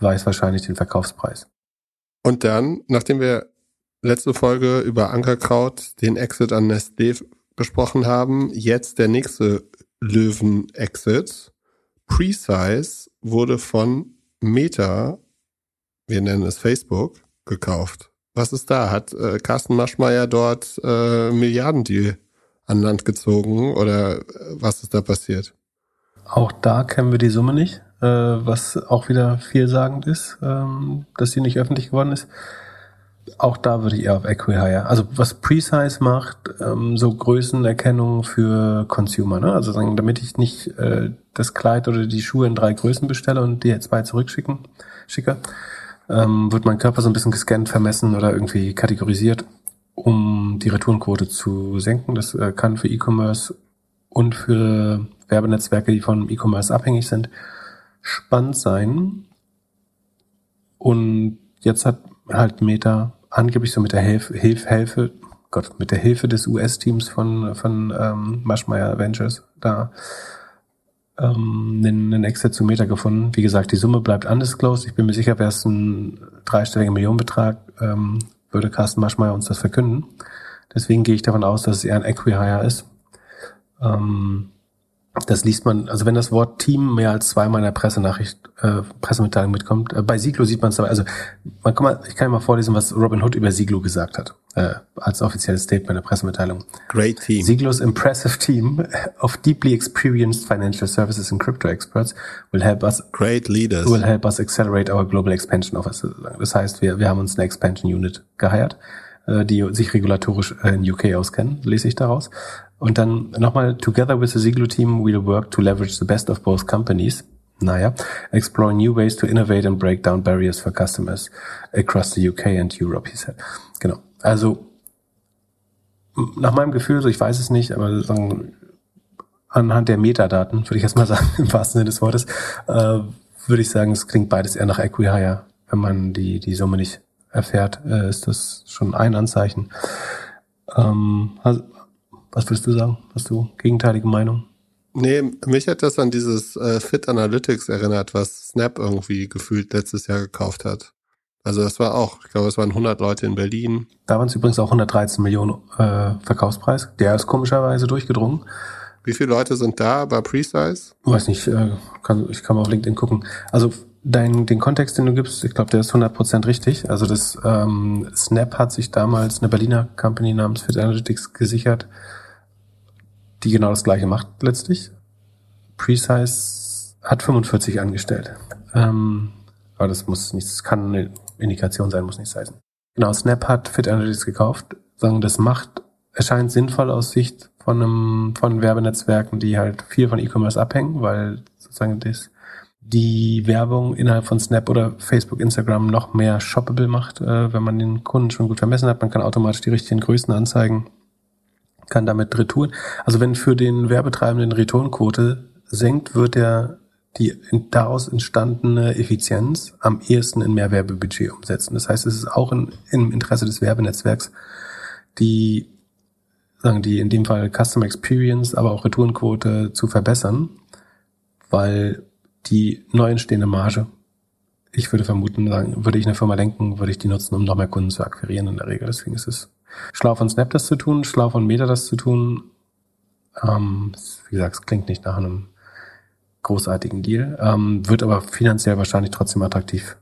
Speaker 2: weiß wahrscheinlich den Verkaufspreis.
Speaker 1: Und dann, nachdem wir letzte Folge über Ankerkraut den Exit an Nestlé besprochen haben, jetzt der nächste Löwen-Exit. Precise wurde von Meta, wir nennen es Facebook, gekauft. Was ist da? Hat äh, Carsten Maschmeyer dort äh, Milliardendeal an Land gezogen oder äh, was ist da passiert?
Speaker 2: Auch da kennen wir die Summe nicht, äh, was auch wieder vielsagend ist, ähm, dass sie nicht öffentlich geworden ist. Auch da würde ich eher auf Equihire. Also was Precise macht, ähm, so Größenerkennung für Consumer. Ne? Also sagen, damit ich nicht äh, das Kleid oder die Schuhe in drei Größen bestelle und die zwei zurückschicken, schicke, ähm, wird mein Körper so ein bisschen gescannt, vermessen oder irgendwie kategorisiert um die Retourenquote zu senken. Das äh, kann für E-Commerce und für Werbenetzwerke, die von E-Commerce abhängig sind, spannend sein. Und jetzt hat halt Meta angeblich so mit der Hilfe, Hilfe, Hilfe Gott, mit der Hilfe des US-Teams von, von ähm, Maschmeyer Ventures da ähm, einen, einen Exit zu Meta gefunden. Wie gesagt, die Summe bleibt undisclosed. Ich bin mir sicher, wäre es ein dreistelliger Millionenbetrag, ähm, würde Carsten Maschmeyer uns das verkünden. Deswegen gehe ich davon aus, dass es eher ein Equihire ist. Ähm, das liest man, also wenn das Wort Team mehr als zweimal in der Pressenachricht, äh, Pressemitteilung mitkommt, äh, bei Siglo sieht man es aber, also man kann mal, ich kann mal vorlesen, was Robin Hood über Siglo gesagt hat, äh, als offizielles Statement der Pressemitteilung.
Speaker 1: Great team.
Speaker 2: Siglo's impressive team of deeply experienced financial services and crypto experts will help us
Speaker 1: Great leaders.
Speaker 2: will help us accelerate our global expansion office. Das heißt, wir, wir haben uns eine Expansion Unit geheiert, äh, die sich regulatorisch äh, in UK auskennen, lese ich daraus. Und dann nochmal, together with the Ziglo team, we'll work to leverage the best of both companies. Naja, explore new ways to innovate and break down barriers for customers across the UK and Europe, he said. Genau. Also, nach meinem Gefühl, so ich weiß es nicht, aber anhand der Metadaten, würde ich jetzt mal sagen, im wahrsten Sinne des Wortes, äh, würde ich sagen, es klingt beides eher nach Equihire. Wenn man die, die Summe nicht erfährt, äh, ist das schon ein Anzeichen. Ähm, was würdest du sagen? Hast du gegenteilige Meinung?
Speaker 1: Nee, mich hat das an dieses äh, Fit Analytics erinnert, was Snap irgendwie gefühlt letztes Jahr gekauft hat. Also das war auch, ich glaube, es waren 100 Leute in Berlin.
Speaker 2: Da waren es übrigens auch 113 Millionen äh, Verkaufspreis. Der ist komischerweise durchgedrungen.
Speaker 1: Wie viele Leute sind da bei Precise?
Speaker 2: Weiß nicht, äh, kann, ich kann mal auf LinkedIn gucken. Also dein, den Kontext, den du gibst, ich glaube, der ist 100% richtig. Also das ähm, Snap hat sich damals eine Berliner Company namens Fit Analytics gesichert, die genau das gleiche macht letztlich. Precise hat 45 angestellt. Ähm, aber das muss nicht, das kann eine Indikation sein, muss nicht heißen. Genau, Snap hat Fit Analytics gekauft. Sagen, das macht, erscheint sinnvoll aus Sicht von einem, von Werbenetzwerken, die halt viel von E-Commerce abhängen, weil sozusagen das, die Werbung innerhalb von Snap oder Facebook, Instagram noch mehr shoppable macht, äh, wenn man den Kunden schon gut vermessen hat. Man kann automatisch die richtigen Größen anzeigen kann damit Retouren. Also wenn für den Werbetreibenden Retourenquote senkt, wird er die daraus entstandene Effizienz am ehesten in mehr Werbebudget umsetzen. Das heißt, es ist auch in, im Interesse des Werbenetzwerks, die sagen die in dem Fall Customer Experience, aber auch Retourenquote zu verbessern, weil die neu entstehende Marge, ich würde vermuten, sagen, würde ich eine Firma denken, würde ich die nutzen, um noch mehr Kunden zu akquirieren in der Regel. Deswegen ist es schlau von Snap das zu tun, schlau von Meta das zu tun. Ähm, wie gesagt, es klingt nicht nach einem großartigen Deal, ähm, wird aber finanziell wahrscheinlich trotzdem attraktiv,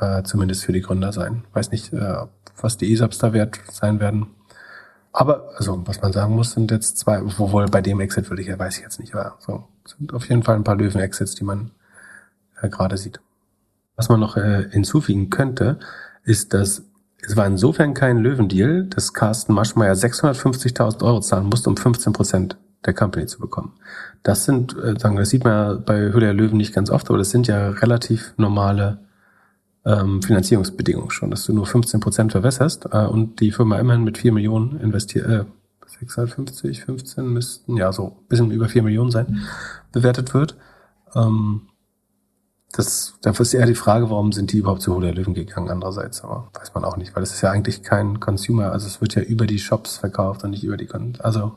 Speaker 2: äh, zumindest für die Gründer sein. Weiß nicht, äh, was die ESAPs da wert sein werden. Aber, also, was man sagen muss, sind jetzt zwei, wohl bei dem Exit würde ich ja, weiß ich jetzt nicht, aber so, sind auf jeden Fall ein paar Löwen-Exits, die man äh, gerade sieht. Was man noch äh, hinzufügen könnte, ist, dass es war insofern kein Löwendeal, dass Carsten Maschmeyer 650.000 Euro zahlen musste, um 15 Prozent der Company zu bekommen. Das sind, äh, sagen das sieht man ja bei Höhle der Löwen nicht ganz oft, aber das sind ja relativ normale ähm, Finanzierungsbedingungen schon, dass du nur 15 Prozent verwässerst äh, und die Firma immerhin mit 4 Millionen investiert, äh, 650, 15 müssten, ja, so bisschen über 4 Millionen sein, bewertet wird. Ähm, das, dafür ist eher die Frage, warum sind die überhaupt zu der Löwen gegangen, andererseits, aber weiß man auch nicht, weil es ist ja eigentlich kein Consumer, also es wird ja über die Shops verkauft und nicht über die, also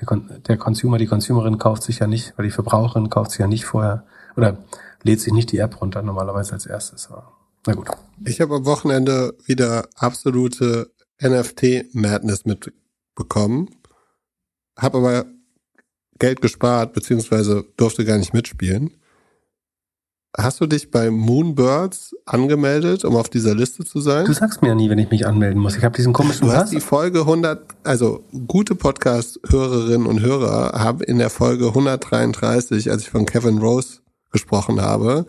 Speaker 2: der, der Consumer, die Consumerin kauft sich ja nicht, weil die Verbraucherin kauft sich ja nicht vorher oder lädt sich nicht die App runter normalerweise als erstes. Aber na gut.
Speaker 1: Ich habe am Wochenende wieder absolute NFT-Madness mitbekommen, habe aber Geld gespart, beziehungsweise durfte gar nicht mitspielen. Hast du dich bei Moonbirds angemeldet, um auf dieser Liste zu sein?
Speaker 2: Du sagst mir ja nie, wenn ich mich anmelden muss. Ich habe diesen komischen
Speaker 1: Du hast
Speaker 2: Pass.
Speaker 1: die Folge 100, also gute Podcast-Hörerinnen und Hörer haben in der Folge 133, als ich von Kevin Rose gesprochen habe,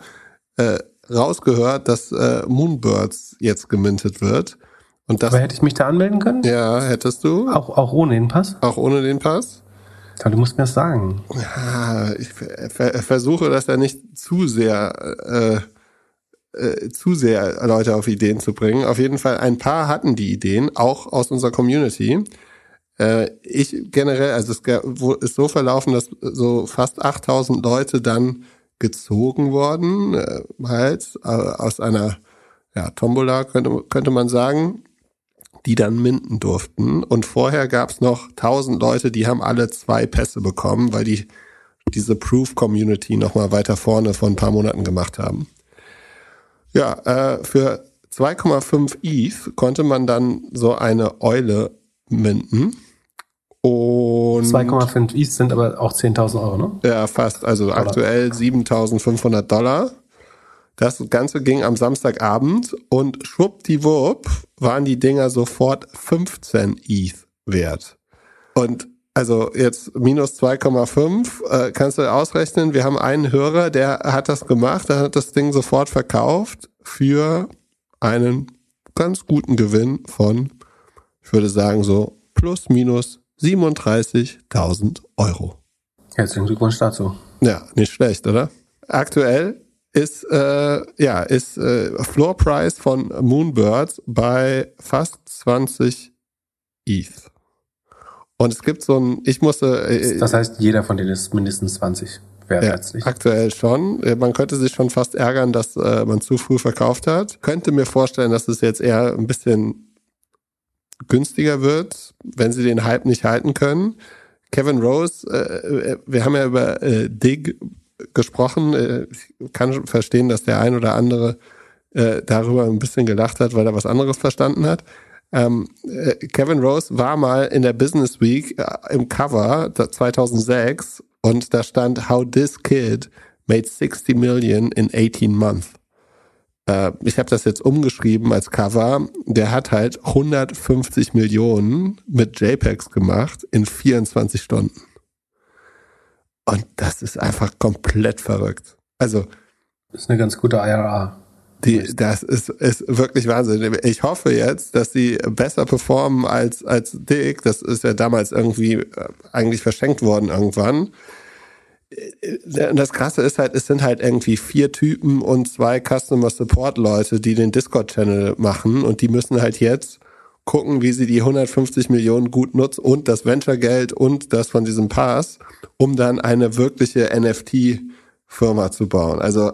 Speaker 1: äh, rausgehört, dass äh, Moonbirds jetzt gemintet wird. Und das,
Speaker 2: Aber hätte ich mich da anmelden können?
Speaker 1: ja, hättest du,
Speaker 2: Auch, auch ohne den Pass?
Speaker 1: auch ohne den Pass.
Speaker 2: Ja, du musst mir das sagen.
Speaker 1: Ah, ich ver ver versuche das ja nicht zu sehr, äh, äh, zu sehr Leute auf Ideen zu bringen. Auf jeden Fall, ein paar hatten die Ideen, auch aus unserer Community. Äh, ich generell, also es ist so verlaufen, dass so fast 8000 Leute dann gezogen wurden, äh, halt äh, aus einer ja, Tombola könnte, könnte man sagen, die dann minden durften. Und vorher gab's noch 1000 Leute, die haben alle zwei Pässe bekommen, weil die diese Proof-Community nochmal weiter vorne vor ein paar Monaten gemacht haben. Ja, äh, für 2,5 ETH konnte man dann so eine Eule minden. Und
Speaker 2: 2,5 East sind aber auch 10.000 Euro, ne?
Speaker 1: ja, fast. Also aktuell 7.500 Dollar. Das Ganze ging am Samstagabend und schwuppdiwupp waren die Dinger sofort 15 ETH wert. Und also jetzt minus 2,5, äh, kannst du ausrechnen, wir haben einen Hörer, der hat das gemacht, der hat das Ding sofort verkauft für einen ganz guten Gewinn von, ich würde sagen so plus minus 37.000 Euro.
Speaker 2: Herzlichen Glückwunsch dazu.
Speaker 1: Ja, nicht schlecht, oder? Aktuell ist äh, ja ist äh, Floor Price von Moonbirds bei fast 20 ETH. Und es gibt so ein, ich musste äh,
Speaker 2: Das heißt, jeder von denen ist mindestens 20 wert
Speaker 1: ja,
Speaker 2: letztlich.
Speaker 1: aktuell schon. Äh, Man könnte sich schon fast ärgern, dass äh, man zu früh verkauft hat. Könnte mir vorstellen, dass es jetzt eher ein bisschen günstiger wird, wenn sie den Hype nicht halten können. Kevin Rose, äh, äh, wir haben ja über äh, Dig gesprochen. Äh, ich kann verstehen, dass der ein oder andere äh, darüber ein bisschen gelacht hat, weil er was anderes verstanden hat. Ähm, äh, Kevin Rose war mal in der Business Week äh, im Cover da- 2006 und da stand How this kid made 60 million in 18 months. Ich habe das jetzt umgeschrieben als Cover. Der hat halt 150 Millionen mit JPEGs gemacht in 24 Stunden. Und das ist einfach komplett verrückt. Also
Speaker 2: Das ist eine ganz gute IRA.
Speaker 1: die, das ist, ist wirklich Wahnsinn. Ich hoffe jetzt, dass sie besser performen als, als Dick. Das ist ja damals irgendwie äh, eigentlich verschenkt worden irgendwann. Äh, Und das Krasse ist halt, es sind halt irgendwie vier Typen und zwei Customer Support Leute, die den Discord-Channel machen und die müssen halt jetzt gucken, wie sie die 150 Millionen gut nutzen und das Venture-Geld und das von diesem Pass, um dann eine wirkliche NFT-Firma zu bauen. Also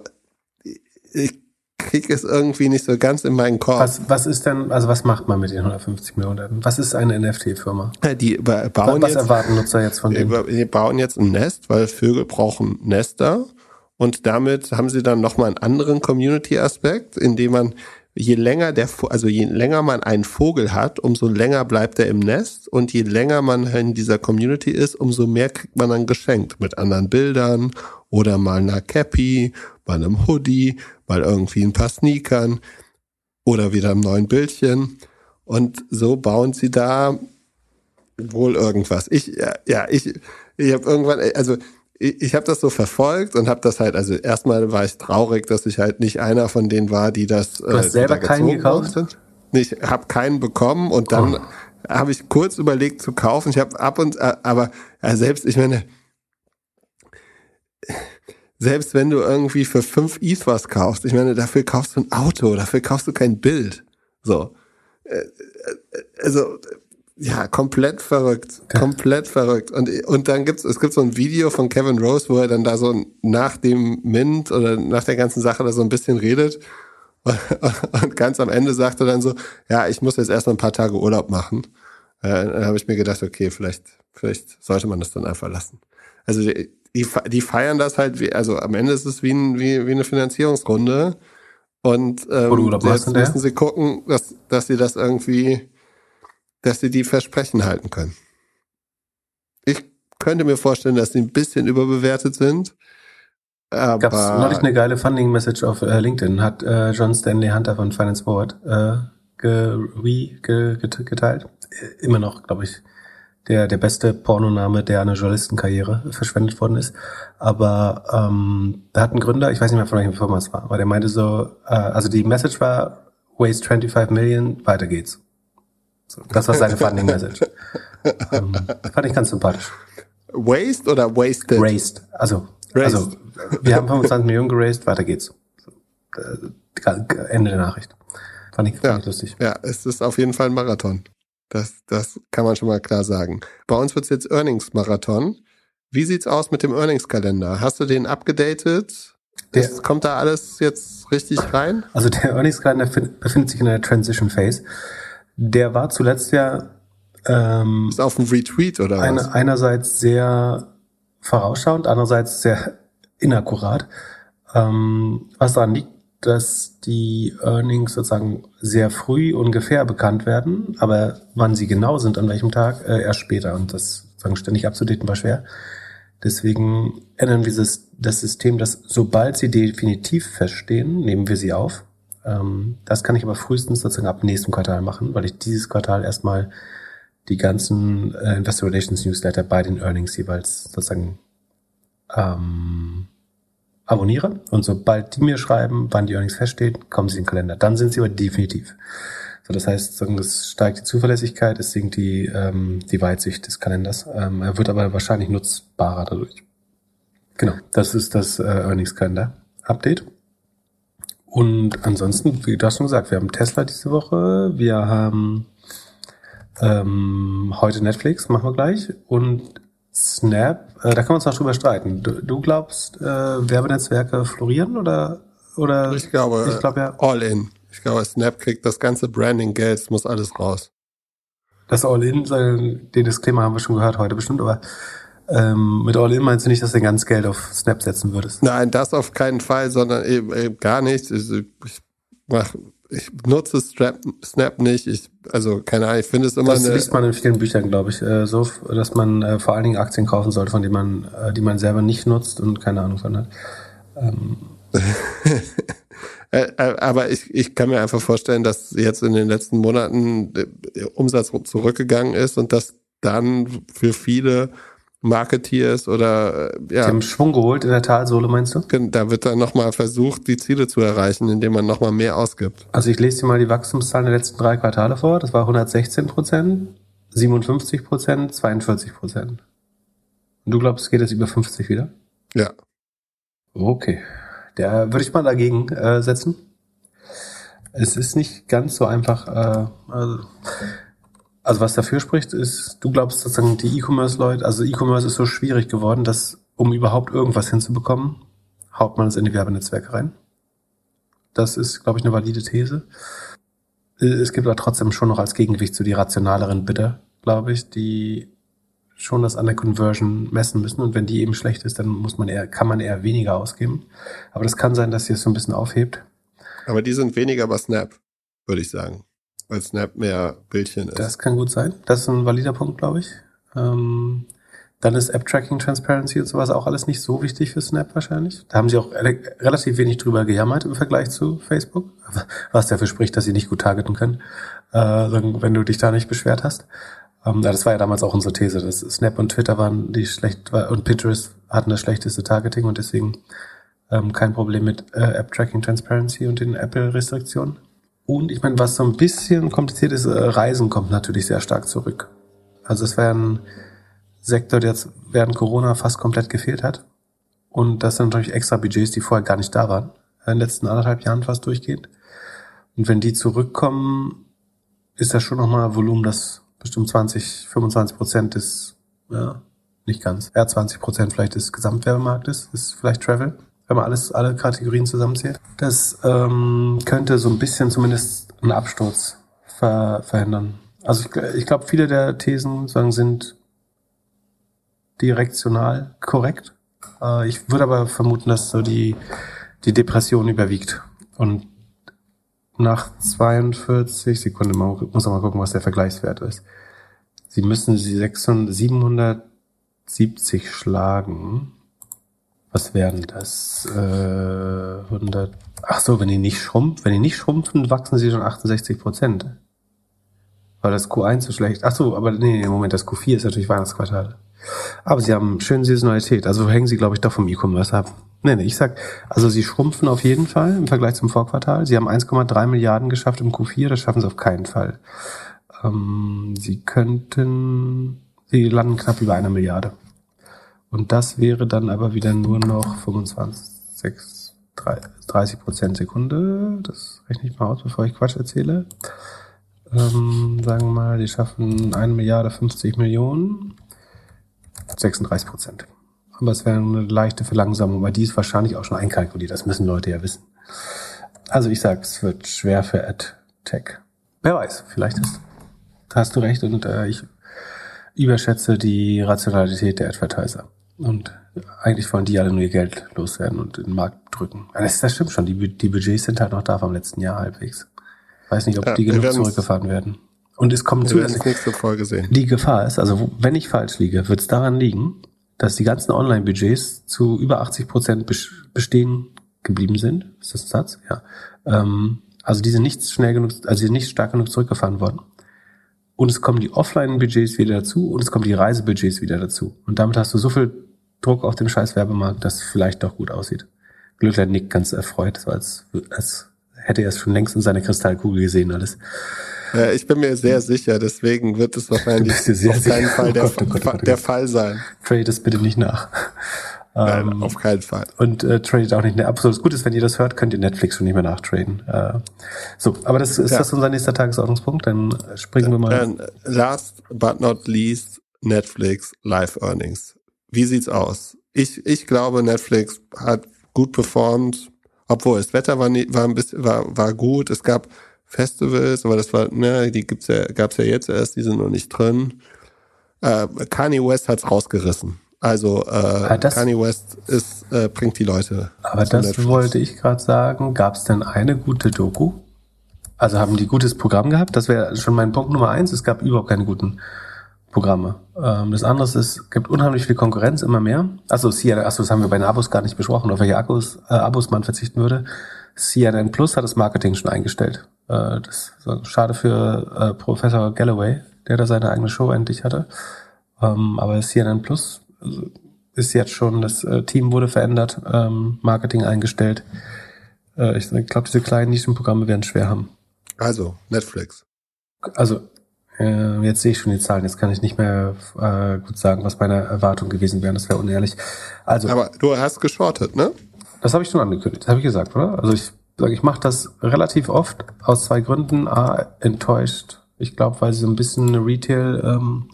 Speaker 1: ich krieg es irgendwie nicht so ganz in meinen Kopf.
Speaker 2: Was, was ist denn, also was macht man mit den 150 Millionen? Was ist eine NFT-Firma?
Speaker 1: Die
Speaker 2: Was,
Speaker 1: bauen
Speaker 2: was
Speaker 1: jetzt,
Speaker 2: erwarten Nutzer jetzt von denen?
Speaker 1: die bauen jetzt ein Nest, weil Vögel brauchen Nester. Und damit haben sie dann nochmal einen anderen Community-Aspekt, indem man je länger der, also je länger man einen Vogel hat, umso länger bleibt er im Nest und je länger man in dieser Community ist, umso mehr kriegt man dann geschenkt mit anderen Bildern oder mal einer Cappy, mal einem Hoodie, mal irgendwie ein paar Sneakern oder wieder einem neuen Bildchen. Und so bauen sie da wohl irgendwas. Ich, ja, ja ich, ich habe irgendwann, also ich, ich habe das so verfolgt und habe das halt, also erstmal war ich traurig, dass ich halt nicht einer von denen war, die das. äh,
Speaker 2: hast selber
Speaker 1: die da
Speaker 2: keinen gekauft?
Speaker 1: Sind. Ich habe keinen bekommen und dann
Speaker 2: Oh.
Speaker 1: habe ich kurz überlegt zu kaufen. Ich habe ab und äh, aber ja, selbst, ich meine, selbst wenn du irgendwie für fünf ETH was kaufst, ich meine, dafür kaufst du ein Auto, dafür kaufst du kein Bild. So. Äh, äh, Also, ja, komplett verrückt. Komplett verrückt. Und, und dann gibt's, es gibt so ein Video von Kevin Rose, wo er dann da so nach dem Mint oder nach der ganzen Sache da so ein bisschen redet. Und ganz am Ende sagt er dann so, ja, ich muss jetzt erst mal ein paar Tage Urlaub machen. Äh, dann habe ich mir gedacht, okay, vielleicht, vielleicht sollte man das dann einfach lassen. Also die, die, die feiern das halt, wie, also am Ende ist es wie, ein, wie, wie eine Finanzierungsrunde. Und ähm, jetzt müssen sie gucken, dass, dass sie das irgendwie, dass sie die Versprechen halten können. Ich könnte mir vorstellen, dass sie ein bisschen überbewertet sind. Aber
Speaker 2: Gab's neulich eine geile Funding-Message auf äh, LinkedIn, hat äh, John Stanley Hunter von Finance Forward äh, ge, ge, get, geteilt. Äh, Immer noch, glaube ich, der, der beste Pornoname, der an einer Journalistenkarriere verschwendet worden ist. Aber ähm, da hat ein Gründer, ich weiß nicht mehr von welcher Firma es war, aber der meinte so, äh, also die Message war, waste 25 Million, weiter geht's. Das war seine Funding-Message. ähm, fand ich ganz sympathisch.
Speaker 1: Waste oder wasted?
Speaker 2: Raised. Also,
Speaker 1: Raised.
Speaker 2: also wir haben 25 Millionen geraced, weiter geht's. Äh, Ende der Nachricht. Fand ich, fand
Speaker 1: Ja.
Speaker 2: ich lustig.
Speaker 1: Ja, es ist auf jeden Fall ein Marathon. Das, das kann man schon mal klar sagen. Bei uns wird's jetzt Earnings-Marathon. Wie sieht's aus mit dem Earnings-Kalender? Hast du den abgedatet?
Speaker 2: Der-
Speaker 1: kommt da alles jetzt richtig rein?
Speaker 2: Also der Earnings-Kalender fin- befindet sich in einer Transition Phase. Der war zuletzt ja ähm,
Speaker 1: Ist auf dem Retweet oder was?
Speaker 2: eine, einerseits sehr vorausschauend, andererseits sehr inakkurat. Ähm, was daran liegt, dass die Earnings sozusagen sehr früh ungefähr bekannt werden, aber wann sie genau sind, an welchem Tag, äh, erst später. Und das sozusagen ständig abzudaten war schwer. Deswegen ändern wir das, das System, dass sobald sie definitiv feststehen, nehmen wir sie auf. Ähm, das kann ich aber frühestens sozusagen ab nächstem Quartal machen, weil ich dieses Quartal erstmal die ganzen äh, Investor Relations Newsletter bei den Earnings jeweils sozusagen ähm, abonniere. Und sobald die mir schreiben, wann die Earnings feststehen, kommen sie in den Kalender. Dann sind sie aber definitiv. So, das heißt, es steigt die Zuverlässigkeit, es sinkt die, ähm, die Weitsicht des Kalenders. Ähm, er wird aber wahrscheinlich nutzbarer dadurch. Genau, das ist das äh, Earnings-Kalender-Update. Und ansonsten, wie du hast schon gesagt, wir haben Tesla diese Woche, wir haben ähm, heute Netflix, machen wir gleich. Und Snap, äh, da können wir uns noch drüber streiten. Du, du glaubst, äh, Werbenetzwerke florieren oder oder
Speaker 1: Ich glaube,
Speaker 2: ich glaube ja,
Speaker 1: all in. Ich glaube, Snap kriegt das ganze Branding-Geld, es muss alles raus.
Speaker 2: das All-In, den Disclaimer haben wir schon gehört heute bestimmt, aber ähm, mit All-In meinst du nicht, dass du ganz Geld auf Snap setzen würdest?
Speaker 1: Nein, das auf keinen Fall, sondern eben, eben gar nichts. Ich, ich mach, ich nutze Snap, Snap nicht. Ich, also keine Ahnung, ich finde es immer
Speaker 2: Das
Speaker 1: eine.
Speaker 2: liest man in vielen Büchern, glaube ich, äh, so, dass man äh, vor allen Dingen Aktien kaufen sollte, von denen man, äh, die man selber nicht nutzt und keine Ahnung von hat. Ähm,
Speaker 1: Äh, äh, aber ich, ich kann mir einfach vorstellen, dass jetzt in den letzten Monaten der Umsatz zurückgegangen ist und dass dann für viele Marketeers oder äh, ja,
Speaker 2: haben Schwung geholt in der Talsohle, meinst du?
Speaker 1: da wird dann nochmal versucht, die Ziele zu erreichen, indem man nochmal mehr ausgibt.
Speaker 2: Also ich lese dir mal die Wachstumszahlen der letzten drei Quartale vor. Das war 116 Prozent, 57 Prozent, 42 Prozent. Und du glaubst, es geht jetzt über 50 wieder?
Speaker 1: Ja.
Speaker 2: Okay. Der würde ich mal dagegen äh, setzen. Es ist nicht ganz so einfach. Äh, also, also was dafür spricht, ist, du glaubst sozusagen die E-Commerce-Leute, also E-Commerce ist so schwierig geworden, dass um überhaupt irgendwas hinzubekommen, haut man es in die Werbenetzwerke rein. Das ist, glaube ich, eine valide These. Äh, Es gibt aber trotzdem schon noch als Gegengewicht zu die rationaleren Bidder, glaube ich, die schon das an der Conversion messen müssen. Und wenn die eben schlecht ist, dann muss man eher, kann man eher weniger ausgeben. Aber das kann sein, dass sie es so ein bisschen aufhebt.
Speaker 1: Aber die sind weniger bei Snap, würde ich sagen. Weil Snap mehr Bildchen ist.
Speaker 2: Das kann gut sein. Das ist ein valider Punkt, glaube ich. Ähm, dann ist App-Tracking, Transparency und sowas auch alles nicht so wichtig für Snap wahrscheinlich. Da haben sie auch re relativ wenig drüber gejammert im Vergleich zu Facebook, was dafür spricht, dass sie nicht gut targeten können, äh, wenn du dich da nicht beschwert hast. Ähm, das war ja damals auch unsere These, dass Snap und Twitter waren die schlecht und Pinterest hatten das schlechteste Targeting und deswegen ähm, kein Problem mit äh, App-Tracking, Transparency und den Apple-Restriktionen. Und ich meine, was so ein bisschen kompliziert ist, äh, Reisen kommt natürlich sehr stark zurück. Also es wäre ein Sektor, der jetzt während Corona fast komplett gefehlt hat. Und das sind natürlich extra Budgets, die vorher gar nicht da waren. In den letzten anderthalb Jahren fast durchgehend. Und wenn die zurückkommen, ist das schon nochmal Volumen, das bestimmt 20, 25 Prozent des, ja, nicht ganz, ja, 20 Prozent vielleicht des Gesamtwerbemarktes, ist vielleicht Travel, wenn man alles, alle Kategorien zusammenzählt. Das ähm, könnte so ein bisschen zumindest einen Absturz ver verhindern. Also ich, ich glaube, viele der Thesen sagen, sind direktional korrekt. Äh, ich würde aber vermuten, dass so die, die Depression überwiegt. Und nach 42 Sekunden, man muss auch mal gucken, was der Vergleichswert ist. Sie müssen sie 600, 770 schlagen. Was wären das? Äh, 100. Ach so, wenn die nicht schrumpfen, wenn die nicht schrumpfen, wachsen sie schon 68 Prozent. Weil das Q1 so schlecht. Ach so, aber nee, nee, Moment, das Q4 ist natürlich Weihnachtsquartal. Aber sie haben schöne Saisonalität. Also hängen sie, glaube ich, doch vom E-Commerce ab. Nee, nee, ich sag, also sie schrumpfen auf jeden Fall im Vergleich zum Vorquartal. Sie haben 1,3 Milliarden geschafft im Q4, das schaffen sie auf keinen Fall. Ähm, sie könnten, sie landen knapp über einer Milliarde. Und das wäre dann aber wieder nur noch 25, 6, 30 Prozent Sekunde. Das rechne ich mal aus, bevor ich Quatsch erzähle. Ähm, sagen wir mal, die schaffen eine Milliarde 50 Millionen. 36 Prozent. Aber es wäre eine leichte Verlangsamung, weil die ist wahrscheinlich auch schon einkalkuliert. Das müssen Leute ja wissen. Also ich sage, es wird schwer für AdTech. Wer weiß, vielleicht ist, hast du recht und äh, ich überschätze die Rationalität der Advertiser. Und eigentlich wollen die alle nur ihr Geld loswerden und in den Markt drücken. Das, das stimmt schon, die, die Budgets sind halt noch da vom letzten Jahr halbwegs. Weiß nicht, ob ja, die genug zurückgefahren werden. Und es kommt zu,
Speaker 1: dass nächste Folge sehen.
Speaker 2: die Gefahr ist, also wenn ich falsch liege, wird es daran liegen, dass die ganzen Online-Budgets zu über 80 Prozent bestehen geblieben sind. Ist das ein Satz? Ja. Ähm, also die sind nicht schnell genug, also die sind nicht stark genug zurückgefahren worden. Und es kommen die Offline-Budgets wieder dazu und es kommen die Reisebudgets wieder dazu. Und damit hast du so viel Druck auf dem scheiß Werbemarkt, dass es vielleicht doch gut aussieht. Glückler nickt ganz erfreut, so als, als hätte er es schon längst in seiner Kristallkugel gesehen alles.
Speaker 1: Ja, ich bin mir sehr sicher, deswegen wird es wahrscheinlich auf keinen Fall der, oh Gott, oh Gott, oh Gott, der Fall sein.
Speaker 2: Trade es bitte nicht nach.
Speaker 1: Nein, ähm, auf keinen Fall.
Speaker 2: Und äh, tradet auch nicht. Absolut gut ist, wenn ihr das hört, könnt ihr Netflix schon nicht mehr nachtraden. Äh, so, aber das ist ja. das unser nächster Tagesordnungspunkt. Dann springen wir mal. Dann
Speaker 1: last but not least Netflix Live Earnings. Wie sieht's aus? Ich ich glaube, Netflix hat gut performt, obwohl das Wetter war, nie, war ein bisschen war war gut. Es gab Festivals, aber das war, ne, die gibt's ja, gab's ja jetzt erst, die sind noch nicht drin. Äh, Kanye West hat's rausgerissen. Also äh, das, Kanye West ist, äh, bringt die Leute.
Speaker 2: Aber das Netflix. wollte ich gerade sagen. Gab's denn eine gute Doku? Also haben die gutes Programm gehabt? Das wäre schon mein Punkt Nummer eins. Es gab überhaupt keine guten Programme. Ähm, das andere ist, es gibt unheimlich viel Konkurrenz, immer mehr. Also, achso, das haben wir bei den Abos gar nicht besprochen, auf welche Akkus, äh, Abos man verzichten würde. CNN Plus hat das Marketing schon eingestellt. Äh, das ist schade für äh, Professor Galloway, der da seine eigene Show endlich hatte. Ähm, aber CNN Plus also, ist jetzt schon, das äh, Team wurde verändert, ähm, Marketing eingestellt. Äh, ich glaube, diese kleinen Nischenprogramme werden schwer haben.
Speaker 1: Also, Netflix.
Speaker 2: Also, äh, jetzt sehe ich schon die Zahlen, jetzt kann ich nicht mehr äh, gut sagen, was meine Erwartung gewesen wäre, das wäre unehrlich. Also,
Speaker 1: Aber du hast geschortet, ne?
Speaker 2: Das habe ich schon angekündigt, habe ich gesagt, oder? Also ich sage, ich mache das relativ oft aus zwei Gründen. A, enttäuscht. Ich glaube, weil sie so ein bisschen eine Retail, ähm,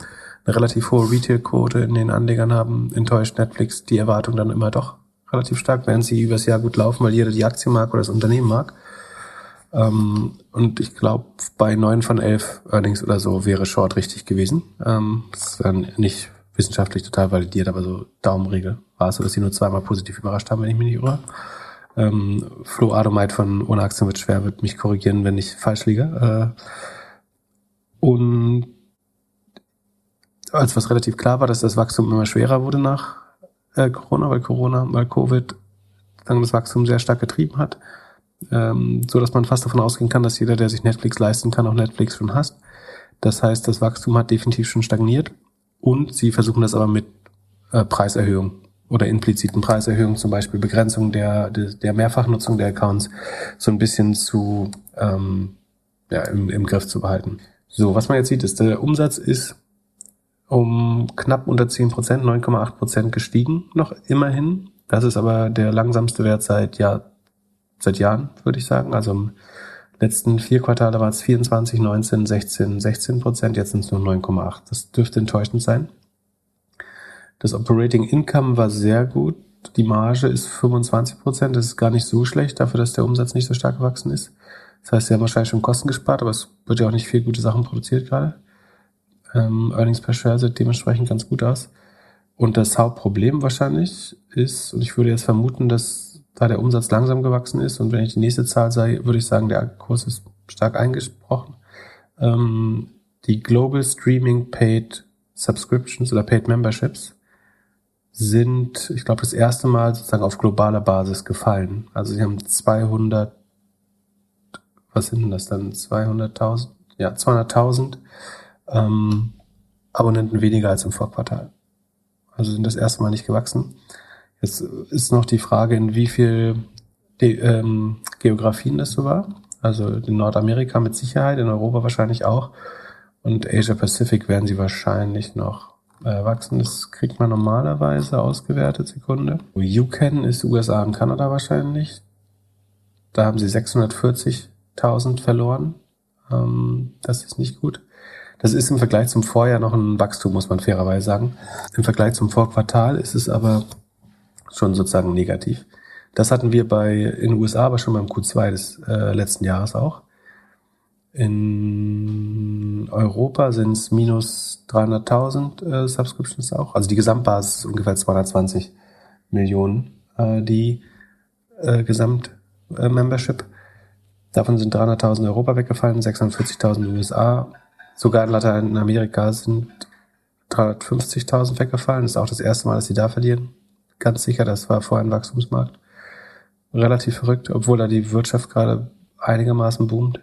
Speaker 2: eine relativ hohe Retail-Quote in den Anlegern haben, enttäuscht Netflix die Erwartung dann immer doch relativ stark, während sie übers Jahr gut laufen, weil jeder die Aktie mag oder das Unternehmen mag. Ähm, und ich glaube, bei neun von elf Earnings oder so wäre Short richtig gewesen. Ähm, das wäre nicht wissenschaftlich total validiert, aber so Daumenregel war es so, dass sie nur zweimal positiv überrascht haben, wenn ich mich nicht irre. Ähm, Flo Adomeit von Ohne Aktien wird schwer, wird mich korrigieren, wenn ich falsch liege. Äh, und als was relativ klar war, dass das Wachstum immer schwerer wurde nach äh, Corona, weil Corona, weil Covid dann das Wachstum sehr stark getrieben hat, ähm, so dass man fast davon ausgehen kann, dass jeder, der sich Netflix leisten kann, auch Netflix schon hasst. Das heißt, das Wachstum hat definitiv schon stagniert und sie versuchen das aber mit äh, Preiserhöhung oder impliziten Preiserhöhungen, zum Beispiel Begrenzung der, der, der Mehrfachnutzung der Accounts, so ein bisschen zu, ähm, ja, im, im Griff zu behalten. So, was man jetzt sieht, ist, der Umsatz ist um knapp unter 10 Prozent, 9,8 Prozent gestiegen, noch immerhin. Das ist aber der langsamste Wert seit Jahr, seit Jahren, würde ich sagen. Also im letzten vier Quartale war es 24, 19, 16, 16 Prozent, jetzt sind es nur 9,8. Das dürfte enttäuschend sein. Das Operating Income war sehr gut. Die Marge ist 25 Prozent. Das ist gar nicht so schlecht, dafür, dass der Umsatz nicht so stark gewachsen ist. Das heißt, sie haben wahrscheinlich schon Kosten gespart, aber es wird ja auch nicht viel gute Sachen produziert gerade. Ähm, Earnings per Share sieht dementsprechend ganz gut aus. Und das Hauptproblem wahrscheinlich ist, und ich würde jetzt vermuten, dass da der Umsatz langsam gewachsen ist und wenn ich die nächste Zahl sei, würde ich sagen, der Kurs ist stark eingesprochen. Ähm, die Global Streaming Paid Subscriptions oder Paid Memberships sind, ich glaube, das erste Mal sozusagen auf globaler Basis gefallen. Also sie haben 200, was sind denn das dann? 200.000? Ja, 200.000 ähm, Abonnenten weniger als im Vorquartal. Also sind das erste Mal nicht gewachsen. Jetzt ist noch die Frage, in wie viel De ähm, Geografien das so war. Also in Nordamerika mit Sicherheit, in Europa wahrscheinlich auch. Und Asia Pacific werden sie wahrscheinlich noch äh, wachsen. Das kriegt man normalerweise ausgewertet, Sekunde. UCAN ist USA und Kanada wahrscheinlich. Da haben sie 640.000 verloren. Ähm, das ist nicht gut. Das ist im Vergleich zum Vorjahr noch ein Wachstum, muss man fairerweise sagen. Im Vergleich zum Vorquartal ist es aber schon sozusagen negativ. Das hatten wir bei in den USA aber schon beim Q2 des äh, letzten Jahres auch. In Europa sind es minus 300.000 äh, Subscriptions auch. Also die Gesamtbasis ist ungefähr 220 Millionen, äh, die äh, Gesamt-Membership. Äh, Davon sind 300.000 Europa weggefallen, 640.000 USA. Sogar in Lateinamerika sind 350.000 weggefallen. Das ist auch das erste Mal, dass sie da verlieren. Ganz sicher, das war vorher ein Wachstumsmarkt. Relativ verrückt, obwohl da die Wirtschaft gerade einigermaßen boomt.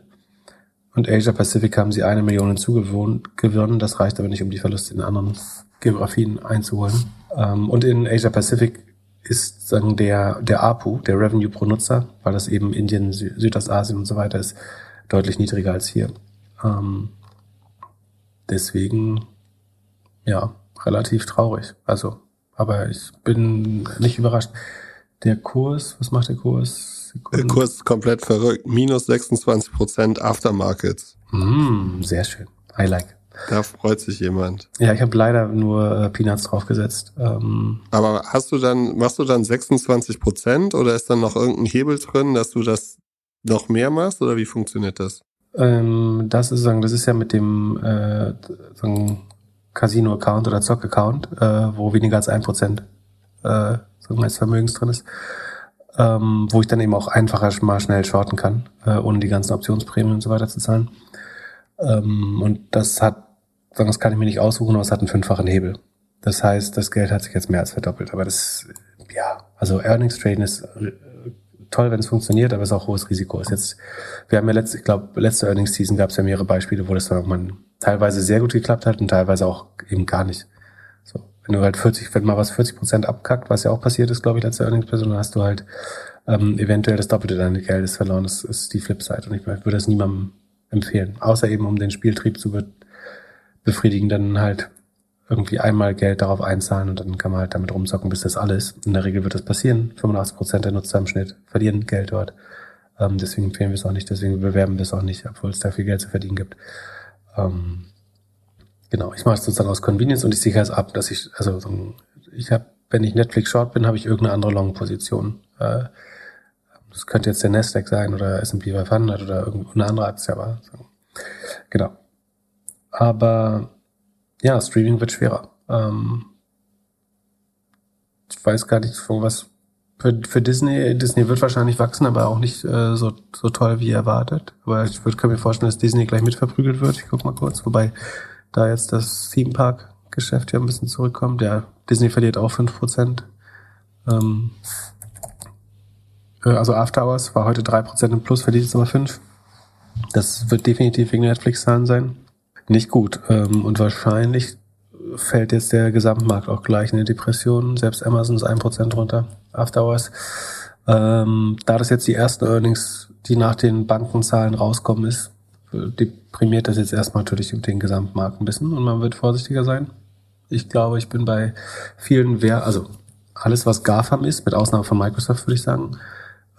Speaker 2: Und Asia Pacific haben sie eine Million hinzugewonnen. Das reicht aber nicht, um die Verluste in anderen Geografien einzuholen. Ähm, und in Asia Pacific ist sagen der, der APU, der Revenue pro Nutzer, weil das eben Indien, Südostasien und so weiter ist, deutlich niedriger als hier. Ähm, deswegen, ja, relativ traurig. Also, aber ich bin nicht überrascht. Der Kurs, was macht der Kurs?
Speaker 1: Der Kurs ist komplett verrückt. Minus 26 Prozent Aftermarkets.
Speaker 2: Mm, sehr schön. I like.
Speaker 1: Da freut sich jemand.
Speaker 2: Ja, ich habe leider nur äh, Peanuts draufgesetzt. Ähm,
Speaker 1: Aber hast du dann, machst du dann 26 Prozent oder ist dann noch irgendein Hebel drin, dass du das noch mehr machst oder wie funktioniert das?
Speaker 2: Ähm, das ist sagen, das ist ja mit dem äh, Casino-Account oder Zock-Account, äh, wo weniger als ein Prozent äh, sagen als Vermögens drin ist ähm, wo ich dann eben auch einfacher mal schnell shorten kann, äh, ohne die ganzen Optionsprämien und so weiter zu zahlen. Ähm, und das hat, sagen, das kann ich mir nicht aussuchen, aber es hat einen fünffachen Hebel. Das heißt, das Geld hat sich jetzt mehr als verdoppelt. Aber das, ja, also Earnings Traden ist toll, wenn es funktioniert, aber es ist auch hohes Risiko. Ist jetzt, wir haben ja letzte, ich glaube, letzte Earnings Season gab es ja mehrere Beispiele, wo das dann mal teilweise sehr gut geklappt hat und teilweise auch eben gar nicht. Wenn du halt 40, wenn mal was 40 Prozent abkackt, was ja auch passiert ist, glaube ich, letzte Earnings-Person, dann hast du halt ähm, eventuell das Doppelte deines Geldes verloren. Das ist die Flipside. Und ich würde das niemandem empfehlen. Außer eben, um den Spieltrieb zu be befriedigen, dann halt irgendwie einmal Geld darauf einzahlen und dann kann man halt damit rumzocken, bis das alles. In der Regel wird das passieren. 85 Prozent der Nutzer im Schnitt verlieren Geld dort. Ähm, deswegen empfehlen wir es auch nicht, deswegen bewerben wir es auch nicht, obwohl es da viel Geld zu verdienen gibt. Ähm, Genau, ich mache es sozusagen aus Convenience und ich sichere es ab, dass ich, also ich habe, wenn ich Netflix Short bin, habe ich irgendeine andere Long-Position. Äh, das könnte jetzt der Nasdaq sein oder S&P 500 oder irgendeine andere Aktie, aber genau. Aber ja, Streaming wird schwerer. Ähm, ich weiß gar nicht, von was für, für Disney. Disney wird wahrscheinlich wachsen, aber auch nicht äh, so, so toll wie erwartet. Aber ich würde kann mir vorstellen, dass Disney gleich mit verprügelt wird. Ich guck mal kurz, wobei da jetzt das Theme Park Geschäft ja ein bisschen zurückkommt. Ja, Disney verliert auch 5%. Ähm, äh, also After Hours war heute 3% im Plus, verliert jetzt aber 5. Das wird definitiv wegen Netflix-Zahlen sein. Nicht gut. Ähm, und wahrscheinlich fällt jetzt der Gesamtmarkt auch gleich in eine Depression. Selbst Amazon ist 1% runter. After Hours. Ähm, da das jetzt die ersten Earnings, die nach den Bankenzahlen rauskommen, ist, deprimiert das jetzt erstmal natürlich den Gesamtmarkt ein bisschen und man wird vorsichtiger sein. Ich glaube, ich bin bei vielen Wer also alles, was GAFAM ist, mit Ausnahme von Microsoft, würde ich sagen,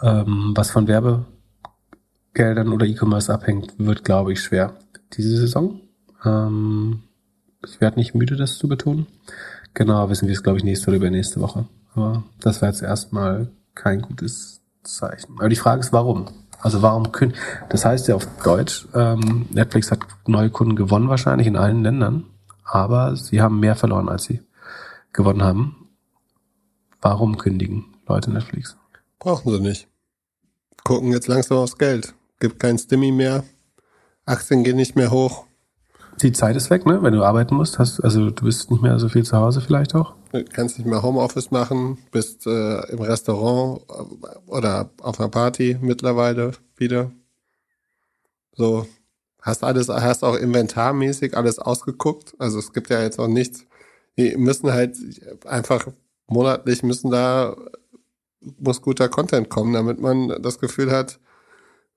Speaker 2: ähm, was von Werbegeldern oder E-Commerce abhängt, wird, glaube ich, schwer diese Saison. Ähm, ich werde nicht müde, das zu betonen. Genau, wissen wir es, glaube ich, nächste oder übernächste Woche. Aber das war jetzt erstmal kein gutes Zeichen. Aber die Frage ist, warum? Also warum können, das heißt ja auf Deutsch, ähm, Netflix hat neue Kunden gewonnen wahrscheinlich in allen Ländern, aber sie haben mehr verloren, als sie gewonnen haben. Warum kündigen Leute Netflix?
Speaker 1: Brauchen sie nicht. Gucken jetzt langsam aufs Geld. Gibt kein Stimmy mehr. Aktien gehen nicht mehr hoch.
Speaker 2: Die Zeit ist weg, ne? Wenn du arbeiten musst, hast, also du bist nicht mehr so viel zu Hause vielleicht auch.
Speaker 1: Du kannst nicht mehr Homeoffice machen, bist äh, im Restaurant äh, oder auf einer Party mittlerweile wieder. So, hast alles, hast auch inventarmäßig alles ausgeguckt. Also es gibt ja jetzt auch nichts. Die müssen halt einfach monatlich müssen da muss guter Content kommen, damit man das Gefühl hat,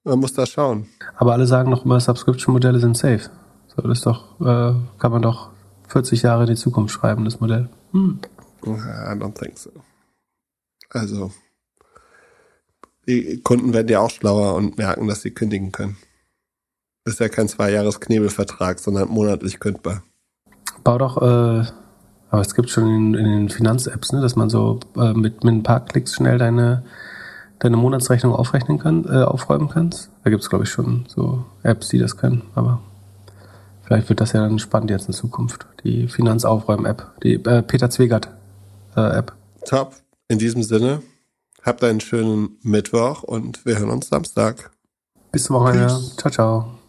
Speaker 1: man muss da schauen.
Speaker 2: Aber alle sagen noch immer, Subscription-Modelle sind safe. So, das ist doch, äh, kann man doch 40 Jahre in die Zukunft schreiben, das Modell. Hm.
Speaker 1: I don't think so. Also, die Kunden werden ja auch schlauer und merken, dass sie kündigen können. Ist ja kein Zwei-Jahres-Knebelvertrag, sondern monatlich kündbar.
Speaker 2: Bau doch, äh, aber es gibt schon in, in den Finanz-Apps, ne, dass man so äh, mit, mit ein paar Klicks schnell deine, deine Monatsrechnung aufrechnen kann, äh, aufräumen kannst. Da gibt es, glaube ich, schon so Apps, die das können, aber vielleicht wird das ja dann spannend jetzt in Zukunft. Die Finanzaufräumen-App, die äh, Peter Zwegert-App.
Speaker 1: Top. In diesem Sinne, habt einen schönen Mittwoch und wir hören uns Samstag.
Speaker 2: Bis zum Wochenende. Ciao, ciao.